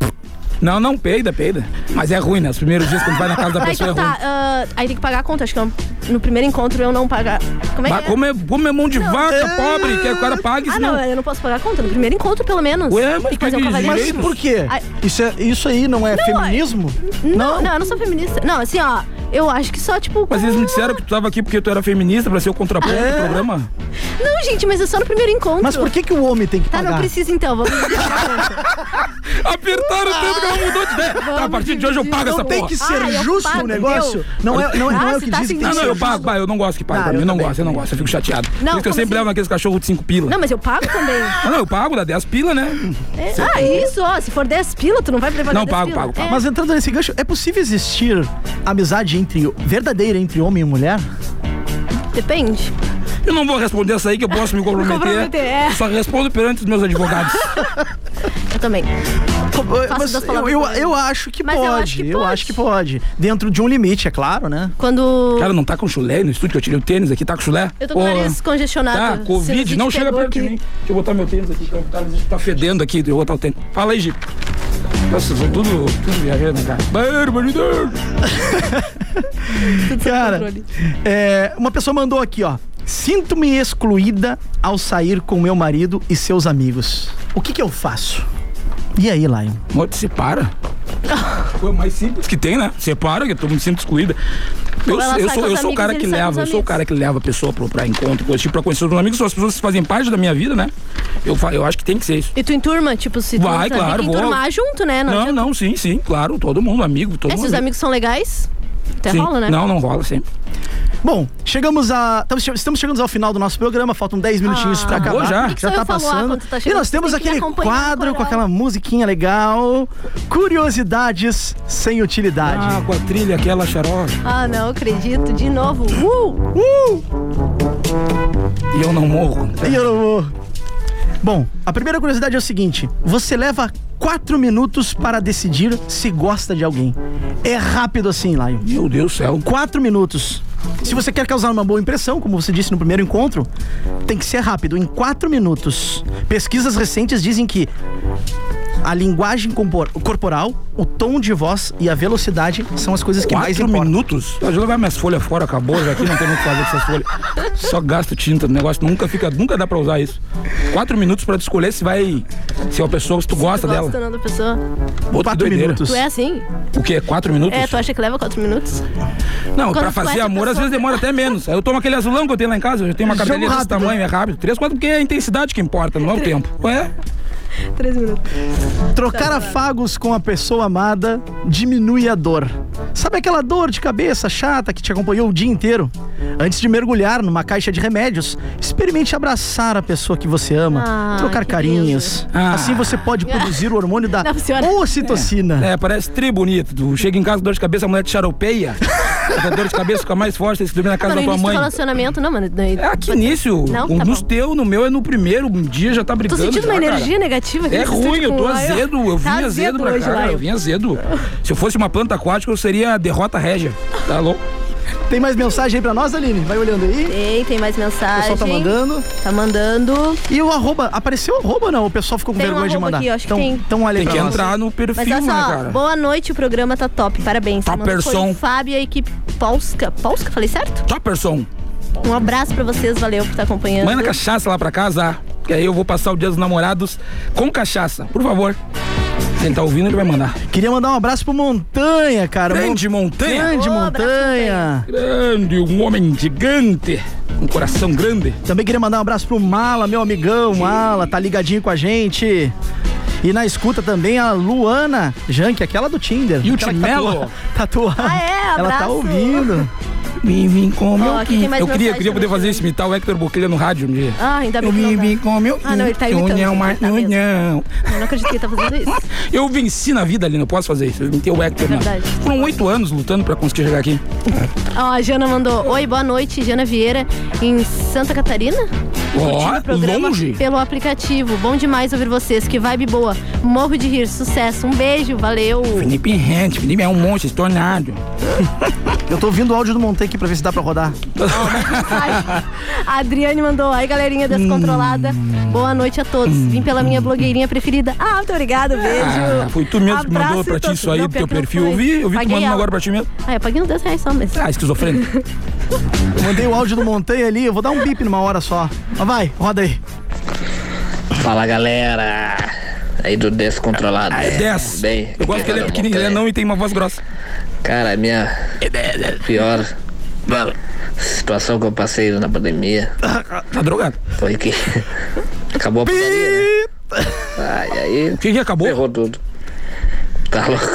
Não, não, peida, peida. Mas é ruim, né? Os primeiros dias quando vai na casa da Tá, pessoa então é ruim. tá. ah, aí tem que pagar a conta. Acho que eu- no primeiro encontro eu não pagar. Como é que é? como é, como é mão de vaca, é. pobre, que o cara pague, Ah, senão... não, eu não posso pagar a conta. No primeiro encontro, pelo menos. Ué, mas fazer um. Mas por quê? Isso, é, isso aí não é Não, feminismo? Não, não, eu não sou feminista. Não, assim, ó, Eu acho que só, tipo. Mas eles me disseram que tu tava aqui porque tu era feminista pra ser o contraponto É. do programa. Não, gente, mas é só no primeiro encontro. Mas por que, que o homem tem que Tá, pagar? não precisa então, vamos Apertaram tanto que ela mudou de ideia. Tá, a partir de hoje eu pago Não essa tem porra. que ser Ah, justo pago, o negócio. meu. Não é, não é, não é Ah, o se que tá diz que tem Não, não, eu pago, vai, eu não gosto que pague Ah, pra mim, eu não gosto, eu não gosto, eu fico chateado. Não, Por isso que eu sempre levo naqueles cachorros de 5 pila. Não, mas eu pago também. Ah, não, eu pago, dá 10 pila, né? É, ah, isso, ó. Se for 10 pila, tu não vai levar Não, 10 pago, pago, pago. É. Mas entrando nesse gancho, é possível existir amizade entre verdadeira entre homem e mulher? Depende. Eu não vou responder essa aí que eu posso me comprometer. comprometer, é. Só respondo perante os meus advogados. Eu também. Mas eu, eu, eu acho que Mas pode. eu acho que eu pode. acho que pode. Dentro de um limite, é claro, né? Quando. Cara, não tá com chulé no estúdio que eu tirei o tênis aqui, tá com chulé? Eu tô com o nariz congestionado. Tá, Covid, não chega perto de aqui. mim. Deixa eu botar meu tênis aqui, que tá, tá fedendo aqui, deixa eu botar o tênis. Fala aí, Gipe. Nossa, são tudo, tudo viajando, cara. Barbaridade! Cara, é, uma pessoa mandou aqui, ó. Sinto-me excluída ao sair com meu marido e seus amigos. O que que eu faço? E aí, Lion? Te separa. Foi o mais simples que tem, né? Separa, que eu tô me sinto excluída. Eu, eu sou, eu sou o cara que leva, eu sou o cara que leva a pessoa pro, pra encontro, coisa tipo, pra conhecer os amigos, são as pessoas que fazem parte da minha vida, né? Eu, fa- eu acho que tem que ser isso. E tu em turma, tipo, se tu Vai, tem claro, vou. junto, né? Não, adianta. não, sim, sim, claro, todo mundo, amigo, todo É, se mundo. os amigos são legais, até Sim. rola, né? Não, não rola sempre. Bom, chegamos a. estamos che- Estamos chegando ao final do nosso programa, faltam 10 minutinhos Ah. pra acabar. já? Que que só tá ah, passando. tá e nós temos aquele quadro com aquela musiquinha legal. Curiosidades sem utilidade. Ah, com a trilha, aquela xarope. Ah, não, acredito. De novo. Uh! Uh! E eu não morro. E eu não vou. Bom, a primeira curiosidade é o seguinte: você leva quatro minutos para decidir se gosta de alguém. É rápido assim, Lion. Meu Deus do céu. Quatro minutos. Se você quer causar uma boa impressão, como você disse no primeiro encontro, tem que ser rápido, em quatro minutos. Pesquisas recentes dizem que a linguagem corporal, o tom de voz e a velocidade são as coisas que mais Quatro importam. minutos? Eu já levar minhas folhas fora, acabou, já aqui não tem muito o que fazer com essas folhas. Só gasto tinta no negócio, nunca fica, nunca dá pra usar isso. Quatro minutos pra tu escolher se vai. Se é uma pessoa, se tu gosta tu dela. gosta não da pessoa. Que Quatro doideira. minutos. Tu é assim? O quê? Quatro minutos? É, tu acha que leva quatro minutos? Não, Quando pra fazer amor, às vezes demora até menos. Aí eu tomo aquele azulão que eu tenho lá em casa, eu já tenho uma Jogo cartelinha desse tamanho, é rápido. Três, quatro, porque é a intensidade que importa, não é o tempo. Ué? Três minutos. Trocar afagos com a pessoa amada diminui a dor. Sabe aquela dor de cabeça chata que te acompanhou o dia inteiro? Antes de mergulhar numa caixa de remédios, experimente abraçar a pessoa que você ama, Ah, trocar que carinhos. Ah. Assim você pode produzir o hormônio da Não ocitocina. É, parece tri bonito. Tu chega em casa com dor de cabeça, a mulher te charopeia. a dor de cabeça fica mais forte, você dormir na casa Não, da tua mãe. relacionamento, não, mano. daí- É aqui início. Não, o tá nos teu, no meu é no primeiro dia, já tá Tô brigando. sentindo uma já, cara. energia negativa aqui É ruim, eu tô azedo, eu vim Tá azedo pra cá, eu vim azedo. Se eu fosse uma planta aquática, eu seria derrota régia. Tá louco? Tem mais mensagem aí pra nós, Aline? Vai olhando aí. Tem, tem mais O mensagem. pessoal tá mandando. Tá mandando. E o arroba, apareceu o arroba ou não? O pessoal ficou com Tem um vergonha de arroba mandar. aqui, acho que então, tem. então olha aí Tem que nós. entrar no Mas perfil, olha né, só, cara? boa noite, o programa tá top. Parabéns. Foi Topperson. o Fábio e a equipe Polska. Polska, falei certo? Topperson, Um abraço pra vocês, valeu por estar acompanhando. manda cachaça lá pra casa, que aí eu vou passar o dia dos namorados com cachaça, por favor. Ele tá ouvindo, ele vai mandar. Queria mandar um abraço pro Montanha, cara. Grande montanha. Grande abraço, Montanha. Grande, um homem gigante, um coração grande. Também queria mandar um abraço pro Mala, meu amigão. Mala, tá ligadinho com a gente. E na escuta também a Luana Jank, aquela do Tinder. E o que Timelo? Tatua. tatua. Ah, é? Ela tá Abraço. ouvindo. Vim, vim com meu Ó, aqui tem mais Eu queria, queria poder fazer isso, imitar o Hector Boquilha no rádio um dia. Ah, ainda bem Eu que não vim, vim com meu Ah, não, ele tá imitando, União, tá mesmo. união. Eu não acredito que ele tá fazendo isso. Eu venci na vida ali, não posso fazer isso. Eu imitei o Hector. né? Verdade. Foram oito anos lutando pra conseguir chegar aqui. Ó, a Jana mandou: Oi, boa noite, Jana Vieira, em Santa Catarina. Ó, o programa longe. Pelo aplicativo. Bom demais ouvir vocês. Que vibe boa. Morro de rir. Sucesso. Um beijo. Valeu. Felipe Rente, Felipe é um monstro, estornado. Eu tô ouvindo o áudio do Montanha aqui pra ver se dá pra rodar. A Adriane mandou. Aí, galerinha descontrolada. Boa noite a todos. Vim pela minha blogueirinha preferida. Ah, muito obrigada. Beijo. Ah, foi tu mesmo que Abraço mandou pra ti isso aí do teu perfil. Eu vi, eu vi tu Paguei mandando ela. agora pra ti mesmo. Ah, eu paguei uns 10 reais só mesmo. Ah, esquizofrênico. Eu mandei o áudio do Montanha ali, eu vou dar um bip numa hora só. Mas vai, roda aí. Fala galera, aí do Descontrolado. Ah, é 10. Bem, Eu gosto que ele é pequenininho, ele é não e tem uma voz grossa. Cara, a minha pior situação que eu passei na pandemia. Tá drogado. Foi que acabou a putaria, né? Ai, aí. O que, que acabou? Ferrou tudo. Tá louco.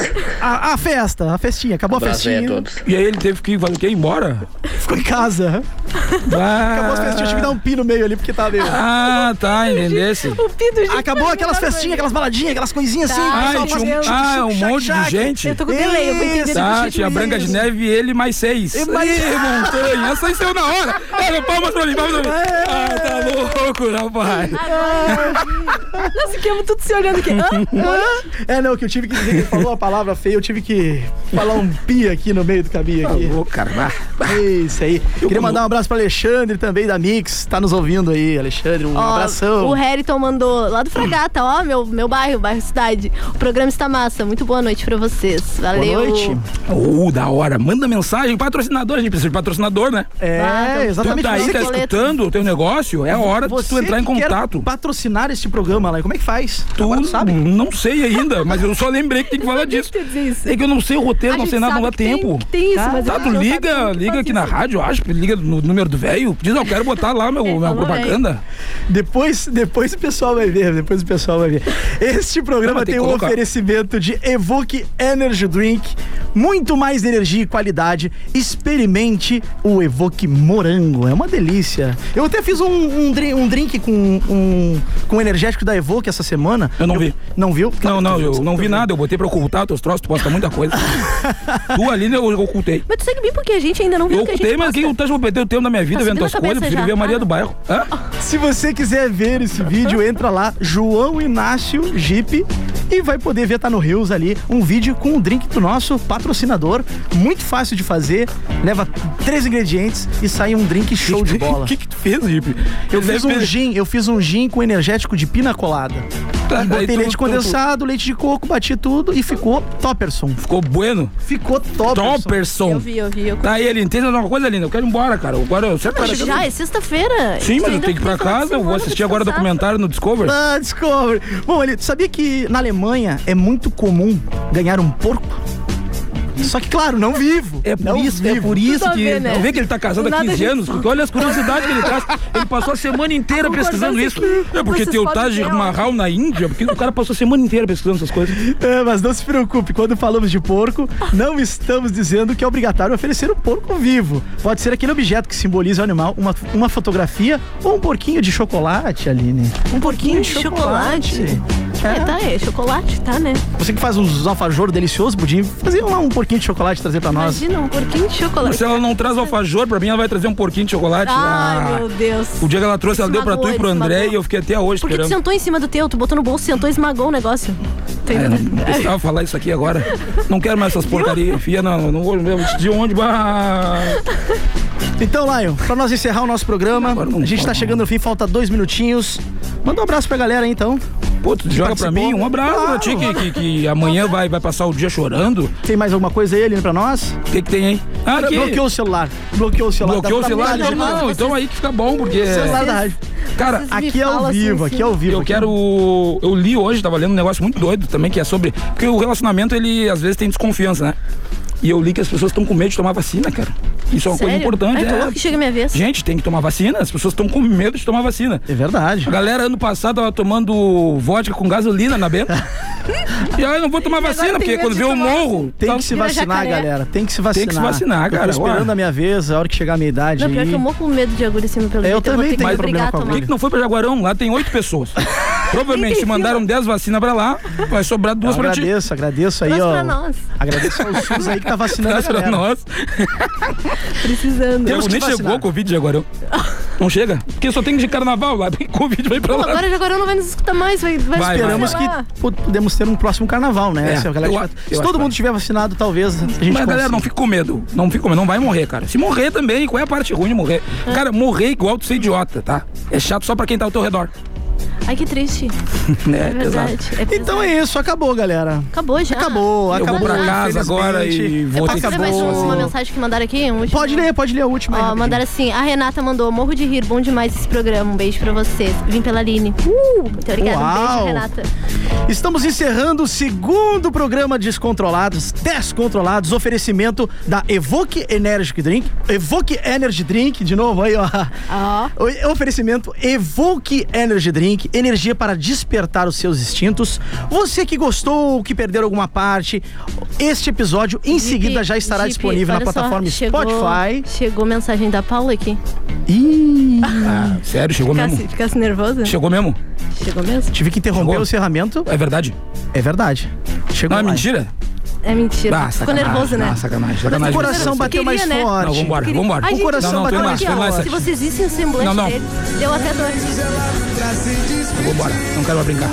A, a festa, a festinha, acabou a Abraço aí a festinha. todos. E aí ele teve que fazer o quê? Ir embora? Ficou em casa. Acabou as festinhas, eu tive que dar um pi no meio ali, porque tava meio. Ah, tá, entendesse. Acabou aquelas festinhas, aquelas baladinhas, aquelas coisinhas assim. Ah, pessoal tinha um, ah, um monte de gente. Eu tô com delay, eu vou entender. Tá, tinha a Branca de Neve e ele mais seis. E mais- Ih, montanha, essa aí saiu na hora. Olha, palmas pra mim, palmas pra mim. Ah, tá louco, rapaz. Nós ficamos tudo se olhando aqui. Hã? É, não, que eu tive que dizer falou a palavra feia, eu tive que falar um pi aqui no meio do caminho aqui. Ô, cara. É isso aí. Queria mandar um abraço pro Alexandre também da Mix, tá nos ouvindo aí, Alexandre, um Ó, abração. O Heriton mandou lá do Fragata, ó, meu, meu bairro, bairro Cidade. O programa está massa. Muito boa noite pra vocês. Valeu. noite. Uh, da hora. Manda mensagem, patrocinador, a gente precisa de patrocinador, né? É, Ah, exatamente. Tu daí Você tá escutando o teu negócio, é a hora de você tu entrar em contato. patrocinar este programa lá, como é que faz? Tu Agora tu sabe? Não sei ainda, mas eu só lembrei que tem que falar disso. É que eu não sei o roteiro, A não sei nada, não dá tempo. tem isso, mas tá, tu liga, liga aqui na rádio, acho, liga no número do velho. Diz, eu quero botar lá meu, minha falou, propaganda. Depois, depois o pessoal vai ver, depois o pessoal vai ver. Este programa tem um oferecimento de Evoque Energy Drink, muito mais energia e qualidade. Experimente o Evoque Morango, é uma delícia. Eu até fiz um, um, drink, um drink com um com energético da Evoque essa semana. Eu não vi. Não viu? Não, não, eu não vi nada, eu botei pra ocultar teus troços, tu posta muita coisa. tu ali, né, eu ocultei. Mas tu segue bem porque a gente ainda não viu Eu o que a gente ocultei, mas posta. quem tu acha que eu perder o tempo da minha vida Tá vendo tuas coisas? Prefiro ver a Maria Ah. do Bairro. Hã? Se você quiser ver esse vídeo, entra lá, João Inácio Jeep, e vai poder ver, tá no Rios ali, um vídeo com o drink do nosso patrocinador. Muito fácil de fazer, leva três ingredientes e sai um drink show de bola. O que que tu fez, Jeep? Eu Ele fiz um gin, eu fiz um gin com energético de pina colada. Tá, E botei tu- leite tu- condensado, leite de coco, bati tudo e ficou topperson. Ficou bueno? Ficou topperson. Topperson. Eu vi, eu vi. Eu... Tá aí, ele entende uma coisa, Linda. Eu quero ir embora, cara. Agora eu sempre Mas já é sexta-feira. Sim, mas eu ainda tenho que ir pra casa. Eu vou assistir agora o documentário no Discovery. Ah, Discovery. Bom, ele sabia que na Alemanha é muito comum ganhar um porco? Só que, claro, não vivo. É por Não isso, é vivo. por isso que. ver, né? Vê que ele tá casado Do há nada a 15 gente- anos, porque olha as curiosidades que ele traz. Ele passou a semana inteira pesquisando isso. É porque tem o Taj. Mahal na Índia, porque o cara passou a semana inteira pesquisando essas coisas. É, mas não se preocupe, quando falamos de porco, não estamos dizendo que é obrigatório oferecer o porco vivo. Pode ser aquele objeto que simboliza o animal, uma, uma fotografia ou um porquinho de chocolate, Aline. Um porquinho de chocolate. É, tá, é chocolate, tá, né? Você que faz uns alfajor deliciosos, podia fazer lá um porquinho de chocolate trazer pra nós. Imagina, um porquinho de chocolate. Se ela não traz alfajor, pra mim ela vai trazer um porquinho de chocolate. Ai, Ah, meu Deus. O dia que ela trouxe, ela deu pra tu e pro André e eu fiquei até hoje Porque tu esperando. sentou em cima do teu, tu botou no bolso, sentou e esmagou o negócio. É, Entendeu? não precisava falar isso aqui agora. Não quero mais essas porcarias. Enfia, não, não vou de onde. Bah. Então, Lion, pra nós encerrar o nosso programa, a gente tá chegando no fim, falta dois minutinhos. Manda um abraço pra galera aí, então. Pô, tu joga pra mim um abraço pra ti que, que, que amanhã vai, vai passar o dia chorando. Tem mais alguma coisa aí, Aline, pra nós? O que, que tem aí? Ah, aqui. Bloqueou o celular. Bloqueou o celular. Bloqueou o Tá- celular? Não, não, então aí que fica bom, porque. Celular da rádio. Cara, aqui é ao vivo, assim, aqui é ao vivo. Eu aqui. quero. Eu li hoje, tava lendo um negócio muito doido também, que é sobre. Porque o relacionamento, ele às vezes tem desconfiança, né? E eu li que as pessoas estão com medo de tomar vacina, cara. Isso é uma coisa Sério? importante. Ai, tô é. louco que chega a minha vez. Gente, tem que tomar vacina. As pessoas estão com medo de tomar vacina. É verdade. A galera ano passado tava tomando vodka com gasolina na benta. e aí eu não vou tomar vacina, porque quando vê o morro. Tem que se vacinar, galera. Tem que se vacinar. Tem que se vacinar, Eu cara. tô esperando Ué. a minha vez, a hora que chegar a minha idade Não, pior aí. que eu morro com medo de agulha assim pelo Eu jeito, também ter tenho que problema a com tomar. Por que, que não foi pra Jaguarão? Lá tem oito pessoas. Provavelmente, mandaram 10 vacinas pra lá, vai sobrar Eu duas pra ti. agradeço, agradeço aí, Traz ó. pra nós. Agradeço ao SUS aí que tá vacinando a Traz pra galera. nós. Precisando. Temos que nem vacinar. chegou a Covid de Jaguarão. Não chega? Porque só tem de carnaval lá, tem Covid vai pra Pô, lá. agora o Jaguarão não vai nos escutar mais, vai, vai, Vai, Esperamos sei que podemos ter um próximo carnaval, né? É, se a galera eu a- eu se todo mundo tiver vacinado, talvez a gente Mas galera, não consiga. fica com medo. Não fica com medo, não vai morrer, cara. Se morrer também, qual é a parte ruim de morrer? Cara, morrer igual tu ser idiota, tá? É chato só pra quem tá ao teu redor. Ai, que triste. É, verdade. É pesado. Então é isso, acabou, galera. Acabou já. Acabou, Eu acabou. vou pra casa agora e vou ter que mais Acabou. uma mensagem que mandaram aqui? Um último? Pode ler, pode ler a última. aí, Ó, rapidinho. mandaram assim, a Renata mandou, morro de rir, bom demais esse programa, um beijo pra você. Vim pela Aline. Uh, muito obrigada, um beijo, Renata. Estamos encerrando o segundo programa Descontrolados, Descontrolados, oferecimento da Evoque Energy Drink. Evoque Energy Drink, de novo aí, ó. Ó. O oferecimento Evoque Energy Drink, energia para despertar os seus instintos. Você que gostou, que perdeu alguma parte, este episódio em seguida já estará Jeep, disponível na olha só, plataforma chegou- Spotify. Chegou mensagem da Paula aqui. Ih! Ah, sério, chegou Ficasse, mesmo? ficasse nervosa? Chegou mesmo? Chegou mesmo? Tive que interromper Chegou? o encerramento. É verdade? É verdade. Chegou Não, é mentira? É mentira. Ah, Ficou nervoso, né? Ah, sacanagem, Mas sacanagem. O coração bateu queria, mais né? forte. Não, vambora, Queria- vambora. Ai, O gente, coração Não, não, bateu mais mais, forte. Se vocês vissem o semblante Não, não. dele, deu até dor. Vambora, não quero mais brincar.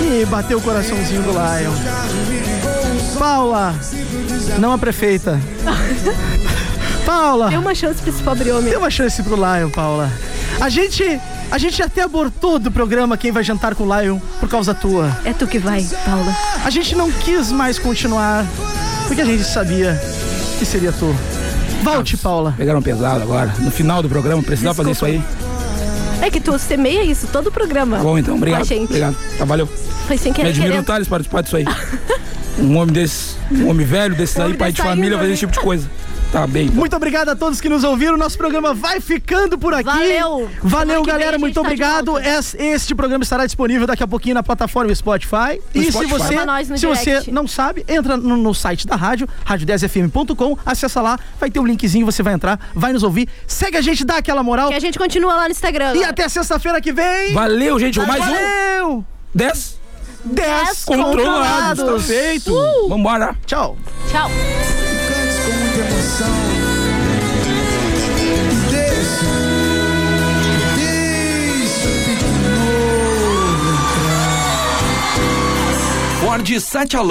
Ih, bateu o coraçãozinho do Lion. Paula, não a prefeita. Paula, Deu uma chance pra esse pobre homem. dê uma chance pro Lion, Paula. A gente, a gente até abortou do programa Quem Vai Jantar com o Lion por causa tua. É tu que vai, Paula. A gente não quis mais continuar porque a gente sabia que seria tu. Volte, Paula. Pegaram pesado agora. No final do programa, precisava fazer isso aí. É que tu semeia isso todo o programa. Tá bom, então, obrigado. Com a gente. Obrigado. Tá, valeu. Foi sem Me querer admiro o querendo. Thales participar disso aí. Um homem desse, um homem velho desse Um aí, pai de família, um fazer esse tipo de coisa. Tá bem. então. Muito obrigado a todos que nos ouviram. Nosso programa vai ficando por aqui. Valeu. Valeu, vem galera. gente Muito tá obrigado. Este programa estará disponível daqui a pouquinho na plataforma Spotify. No e se Spotify. você, nós no se você não sabe, entra no, no site da rádio, rádio10fm.com, acessa lá, vai ter o linkzinho, você vai entrar, vai nos ouvir. Segue a gente, dá aquela moral. Que a gente continua lá no Instagram. E agora. até sexta-feira que vem. Valeu, gente. Mais um. Valeu. 10 10 controlados. Tá feito. Uh! Vambora. Tchau. Tchau. Muita emoção. Deixa, deixa o pique novo entrar. Ford Sete Alan.